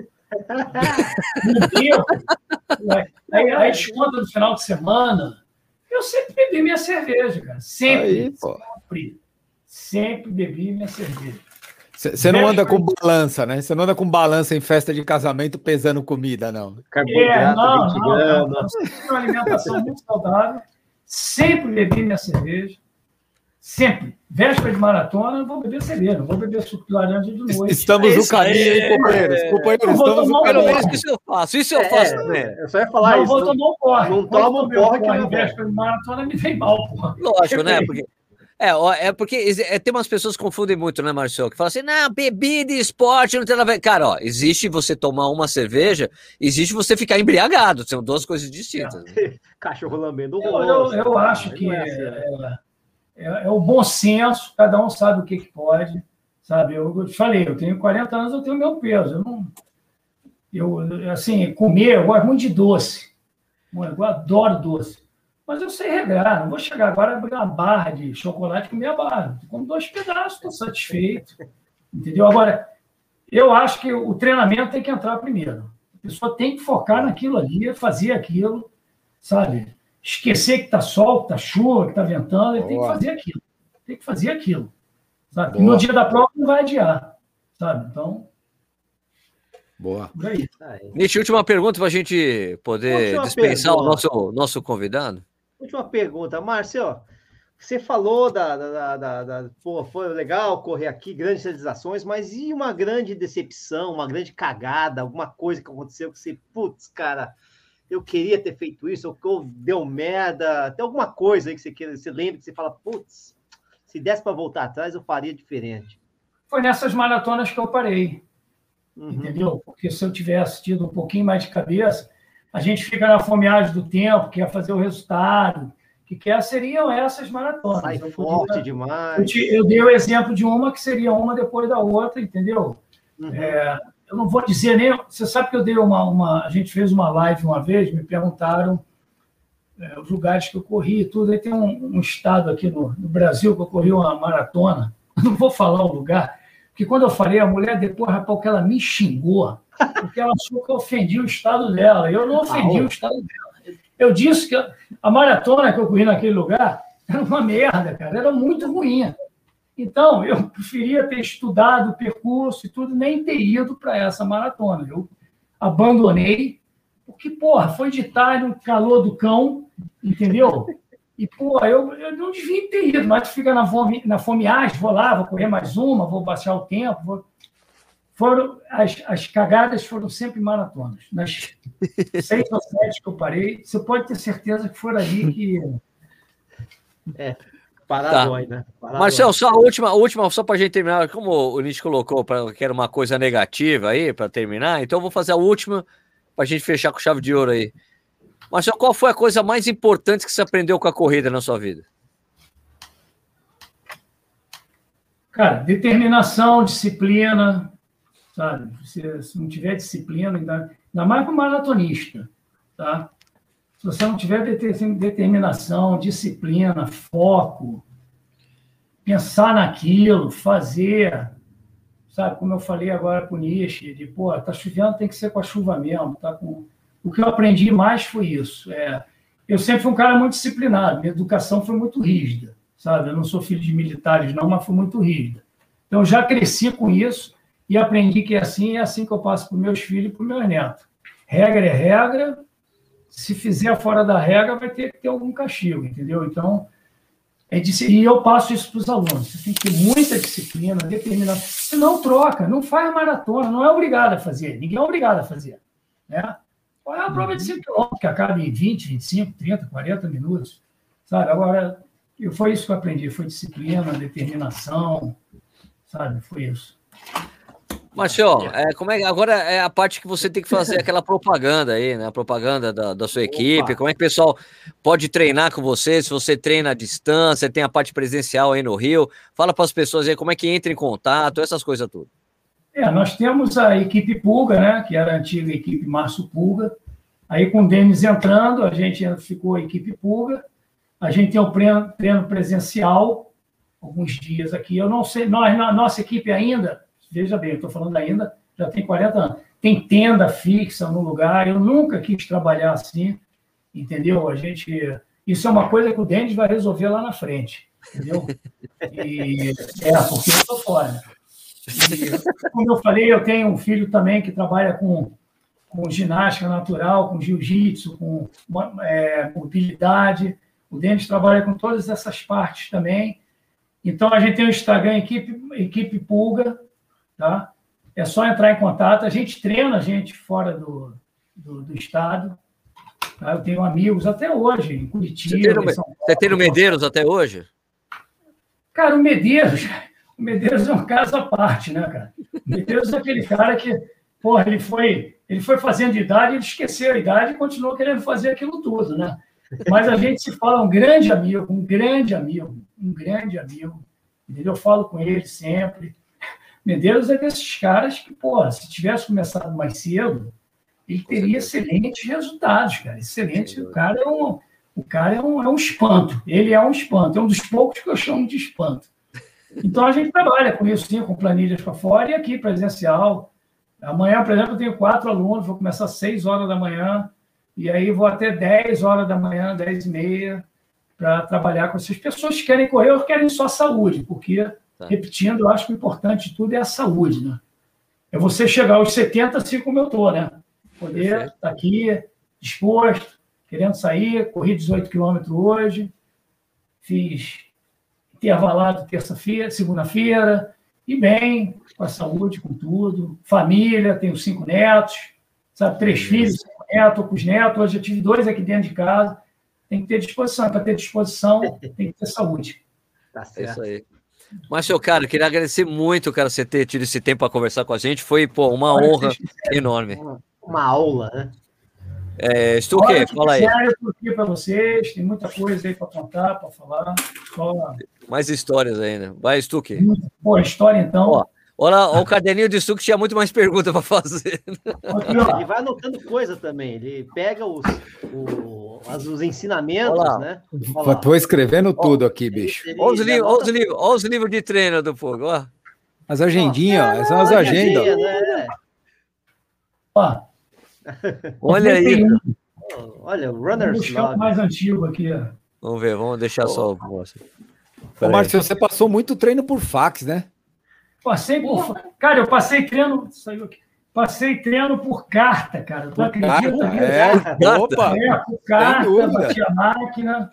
Aí, aí desconta no final de semana. Eu sempre bebi minha cerveja, cara. Sempre. Aí, sempre. Sempre bebi minha cerveja. Você não anda com balança, né? Você não anda com balança em festa de casamento pesando comida, não. É, não, não, não, não. uma alimentação muito saudável. Sempre bebi minha cerveja. Sempre. Véspera de maratona, não vou beber cerveja, não vou beber suco de laranja de noite. Estamos no caminho, hein, companheiros? É... Companheiros, estamos no caminho. Isso eu faço, isso eu é, faço também. Eu só ia falar não, isso. Não vou tomar um porre. Não toma um porre que não véspera de maratona me vem mal, porra. Lógico, né? Porque é, é porque é, tem umas pessoas que confundem muito, né, Marcelo? Que falam assim, não, bebida e esporte não tem nada a ver. Cara, ó, existe você tomar uma cerveja, existe você ficar embriagado. São duas coisas distintas. É. Cachorro lambendo o rosto. Eu, eu, eu acho que é, assim, né? É, é, o bom senso, cada um sabe o que, que pode. Sabe, eu, eu falei, eu tenho 40 anos, eu tenho meu peso. Eu não. Eu, assim, comer, eu gosto muito de doce. Eu adoro doce. Mas eu sei regrar, não vou chegar agora a abrir uma barra de chocolate e comer a barra. Como dois pedaços, estou satisfeito. Entendeu? Agora, eu acho que o treinamento tem que entrar primeiro. A pessoa tem que focar naquilo ali, fazer aquilo, sabe? Esquecer que está sol, que está chuva, que está ventando, ele Boa. tem que fazer aquilo. Tem que fazer aquilo. Sabe? No dia da prova não vai adiar. Sabe? Então. Boa. Nietzsche, última pergunta para a gente poder última dispensar pergunta. o nosso, nosso convidado. Última pergunta, Márcio. Você falou da, da, da, da, pô, foi legal correr aqui, grandes realizações, mas e uma grande decepção, uma grande cagada, alguma coisa que aconteceu que você, putz, cara, eu queria ter feito isso, ou deu merda, tem alguma coisa aí que você queira, você lembra que você fala, putz, se desse para voltar atrás, eu faria diferente. Foi nessas maratonas que eu parei, uhum. entendeu? Porque se eu tivesse tido um pouquinho mais de cabeça, a gente fica na fomeagem do tempo, quer fazer o resultado, que quer seriam essas maratonas. Sai forte podia, demais. Eu, te, eu, dei o exemplo de uma que seria uma depois da outra, entendeu? Uhum. É, eu não vou dizer nem. Você sabe que eu dei uma, uma. A gente fez uma live uma vez, me perguntaram é, os lugares que eu corri e tudo. Aí tem um, um estado aqui no, no, Brasil que eu corri uma maratona. Não vou falar o lugar, porque quando eu falei, a mulher depois, rapaz, que ela me xingou porque ela achou que eu ofendi o estado dela. Eu não ofendi ah, o estado dela. Eu disse que a maratona que eu corri naquele lugar era uma merda, cara, era muito ruim. Então, eu preferia ter estudado o percurso e tudo, nem ter ido para essa maratona. Eu abandonei, porque, porra, foi de tarde, no calor do cão, entendeu? E, porra, eu, eu não devia ter ido, mas fica na, fome, na fomeagem, vou lá, vou correr mais uma, vou baixar o tempo, vou foram as, as cagadas foram sempre maratonas. Nas seis ou sete que eu parei, você pode ter certeza que foram ali que. É, paradói, tá. né? Paradói. Marcelo, só a última, a última só para a gente terminar, como o Nietzsche colocou pra, que era uma coisa negativa aí, para terminar, então eu vou fazer a última para a gente fechar com chave de ouro aí. Marcelo, qual foi a coisa mais importante que você aprendeu com a corrida na sua vida? Cara, determinação, disciplina, sabe? Se, se não tiver disciplina, ainda, ainda mais para o maratonista, tá? Se você não tiver determinação, disciplina, foco, pensar naquilo, fazer, sabe? Como eu falei agora para o Nishi, de, pô, tá chovendo, tem que ser com a chuva mesmo, tá com... O que eu aprendi mais foi isso. É, eu sempre fui um cara muito disciplinado, minha educação foi muito rígida, sabe? Eu não sou filho de militares, não, mas foi muito rígida. Então, já cresci com isso e aprendi que é assim, é assim que eu passo para os meus filhos e para os meus netos. Regra é regra, se fizer fora da regra, vai ter que ter algum castigo, entendeu? Então, é de, e eu passo isso para os alunos. Você tem que ter muita disciplina, determinação. Você não troca, não faz maratona, não é obrigado a fazer. Ninguém é obrigado a fazer. Né? Qual é a prova de 5 km que acaba em 20, 25, 30, 40 minutos? Sabe? Agora, foi isso que eu aprendi. Foi disciplina, determinação, sabe? Foi isso. Marcelo, é, como é, agora é a parte que você tem que fazer aquela propaganda aí, né? A propaganda da, da sua equipe. Opa. Como é que o pessoal pode treinar com você? Se você treina à distância, tem a parte presencial aí no Rio. Fala para as pessoas aí como é que entra em contato, essas coisas tudo. É, nós temos a equipe Pulga, né? Que era a antiga equipe Márcio Pulga. Aí com o Denis entrando, a gente ficou a equipe Pulga. A gente tem o treino, treino presencial, alguns dias aqui. Eu não sei, nós, na nossa equipe ainda veja bem, eu estou falando ainda, já tem 40 anos. Tem tenda fixa no lugar, eu nunca quis trabalhar assim, entendeu? A gente. Isso é uma coisa que o Denis vai resolver lá na frente, entendeu? E, é, porque eu estou fora. E, como eu falei, eu tenho um filho também que trabalha com, com ginástica natural, com jiu-jitsu, com é, mobilidade. O Denis trabalha com todas essas partes também. Então, a gente tem o Instagram Equipe, Equipe Pulga, tá? É só entrar em contato. A gente treina a gente fora do, do, do estado. Tá? Eu tenho amigos até hoje, em Curitiba. Você tem Paulo, você tem no Medeiros até hoje? Cara, o Medeiros, o Medeiros é um caso à parte, né, cara? O Medeiros é aquele cara que, porra, ele foi, ele foi fazendo idade, ele esqueceu a idade e continuou querendo fazer aquilo tudo, né? Mas a gente se fala um grande amigo, um grande amigo, um grande amigo. Entendeu? Eu falo com ele sempre. Medeiros é desses caras que, pô, se tivesse começado mais cedo, ele teria excelentes resultados, cara. Excelente. O cara é um, o cara é um, é um espanto. Ele é um espanto. É um dos poucos que eu chamo de espanto. Então a gente trabalha com isso, sim, com planilhas para fora e aqui presencial. Amanhã, por exemplo, eu tenho quatro alunos, vou começar às seis horas da manhã. E aí vou até 10 horas da manhã, 10 e meia, para trabalhar com essas pessoas que querem correr ou querem só saúde, porque, tá. repetindo, eu acho que o importante de tudo é a saúde, né? É você chegar aos 70 assim como eu estou, né? Poder estar tá aqui, disposto, querendo sair, corri 18 quilômetros hoje, fiz intervalado terça-feira, segunda-feira, e bem, com a saúde, com tudo, família, tenho cinco netos, sabe, três filhos, neto, com os netos, hoje eu tive dois aqui dentro de casa. Tem que ter disposição. Para ter disposição, tem que ter saúde. Tá certo. É isso aí. Mas, seu cara, queria agradecer muito, cara, você ter tido esse tempo para conversar com a gente. Foi, pô, uma Olha, honra enorme. Uma, uma, aula, né? É, estou o quê? Fala aí. Eu estou aqui para vocês, tem muita coisa aí para contar, para falar. Só... Mais histórias ainda. Vai, Stuque. Boa história, então. Ó, Olha, o caderninho de suco tinha muito mais perguntas para fazer. Ele vai anotando coisa também. Ele pega os, o, os ensinamentos, Olá. né? Estou escrevendo tudo aqui, bicho. Olha os, livros, olha, os livros, olha os livros de treino do fogo, ó. As agendinhas, são as agendas. Né? Ó. Olha aí. Olha, o Runner's Log. mais antigo aqui. Ó. Vamos ver, vamos deixar oh. só o Ô, Márcio, você passou muito treino por fax, né? Passei por. Cara, eu passei treino. Saiu aqui. Passei treino por carta, cara. Tu acredita? É, opa! É, por carta, bati a máquina.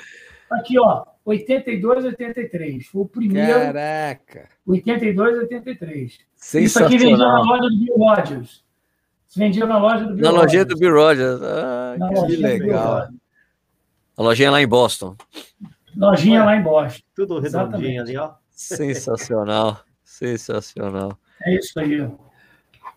Aqui, ó. 82, 83. Foi o primeiro. Caraca! 82, 83. Isso aqui vendia na loja do Bill Rogers. Isso vendia na loja do Bill Na lojinha do Bill Rogers. Ah, que legal. A lojinha lá em Boston. Lojinha lá em Boston. Tudo redondinho ali, ó. Sensacional. Sensacional. É isso aí.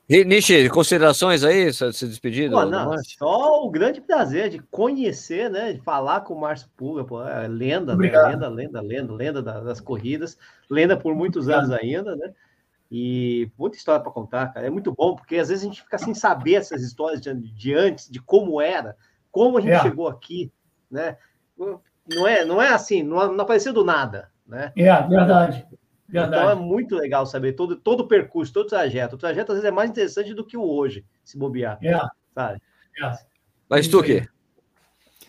Nishi, considerações aí, se despedir? Pô, não, só o grande prazer de conhecer, né? De falar com o Márcio Pulga, pô, é lenda, né? lenda, lenda, lenda, lenda das corridas, lenda por muitos anos ainda, né? E muita história para contar, cara. É muito bom, porque às vezes a gente fica sem saber essas histórias de, de antes, de como era, como a gente é. chegou aqui, né? Não é, não é assim, não, não apareceu do nada, né? É, verdade. Verdade. Então é muito legal saber todo, todo o percurso, todo o trajeto. O trajeto às vezes é mais interessante do que o hoje, se bobear. É. Sabe? É. Mas tu o quê?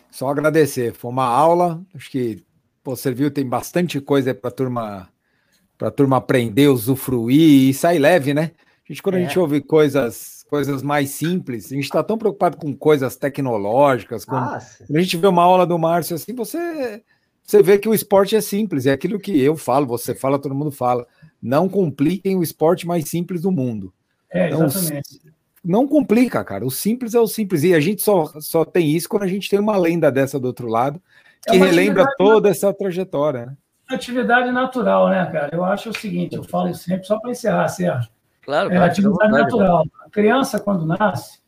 Só agradecer. Foi uma aula. Acho que pô, serviu, tem bastante coisa para a turma para turma aprender, usufruir e sair leve, né? A gente, quando é. a gente ouve coisas, coisas mais simples, a gente está tão preocupado com coisas tecnológicas. Com... Quando a gente vê uma aula do Márcio assim, você você vê que o esporte é simples, é aquilo que eu falo, você fala, todo mundo fala. Não compliquem o esporte mais simples do mundo. É, exatamente. Não, não complica, cara. O simples é o simples. E a gente só, só tem isso quando a gente tem uma lenda dessa do outro lado, que é relembra toda essa trajetória. Né? Atividade natural, né, cara? Eu acho o seguinte, eu falo sempre só para encerrar, Sérgio. Claro, é, atividade natural. A criança, quando nasce,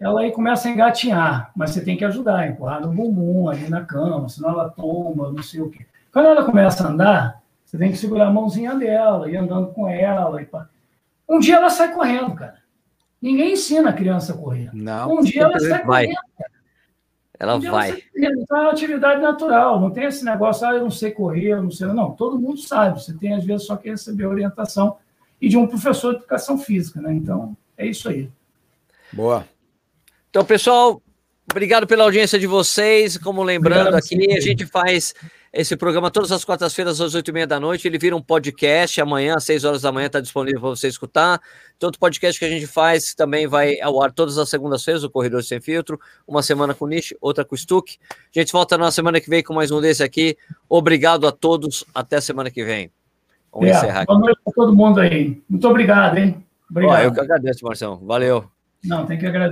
ela aí começa a engatinhar, mas você tem que ajudar, empurrar no bumbum, ali na cama, senão ela toma, não sei o quê. Quando ela começa a andar, você tem que segurar a mãozinha dela, ir andando com ela. E pá. Um dia ela sai correndo, cara. Ninguém ensina a criança a correr. Não. Um dia ela sai vai. correndo. Cara. Ela um vai. Então é uma atividade natural. Não tem esse negócio, ah, eu não sei correr, eu não sei. Não, todo mundo sabe. Você tem, às vezes, só que receber orientação e de um professor de educação física, né? Então, é isso aí. Boa. Então, pessoal, obrigado pela audiência de vocês. Como lembrando obrigado, aqui, sim. a gente faz esse programa todas as quartas-feiras às oito e meia da noite. Ele vira um podcast. Amanhã, às seis horas da manhã, está disponível para você escutar. Outro podcast que a gente faz também vai ao ar todas as segundas-feiras, o Corredor Sem Filtro. Uma semana com o Nish, outra com o Stuck. A gente volta na semana que vem com mais um desse aqui. Obrigado a todos. Até semana que vem. Vamos é, encerrar. Boa noite para todo mundo aí. Muito obrigado, hein? Obrigado. eu que agradeço, Marcelo. Valeu. Não, tem que agradecer.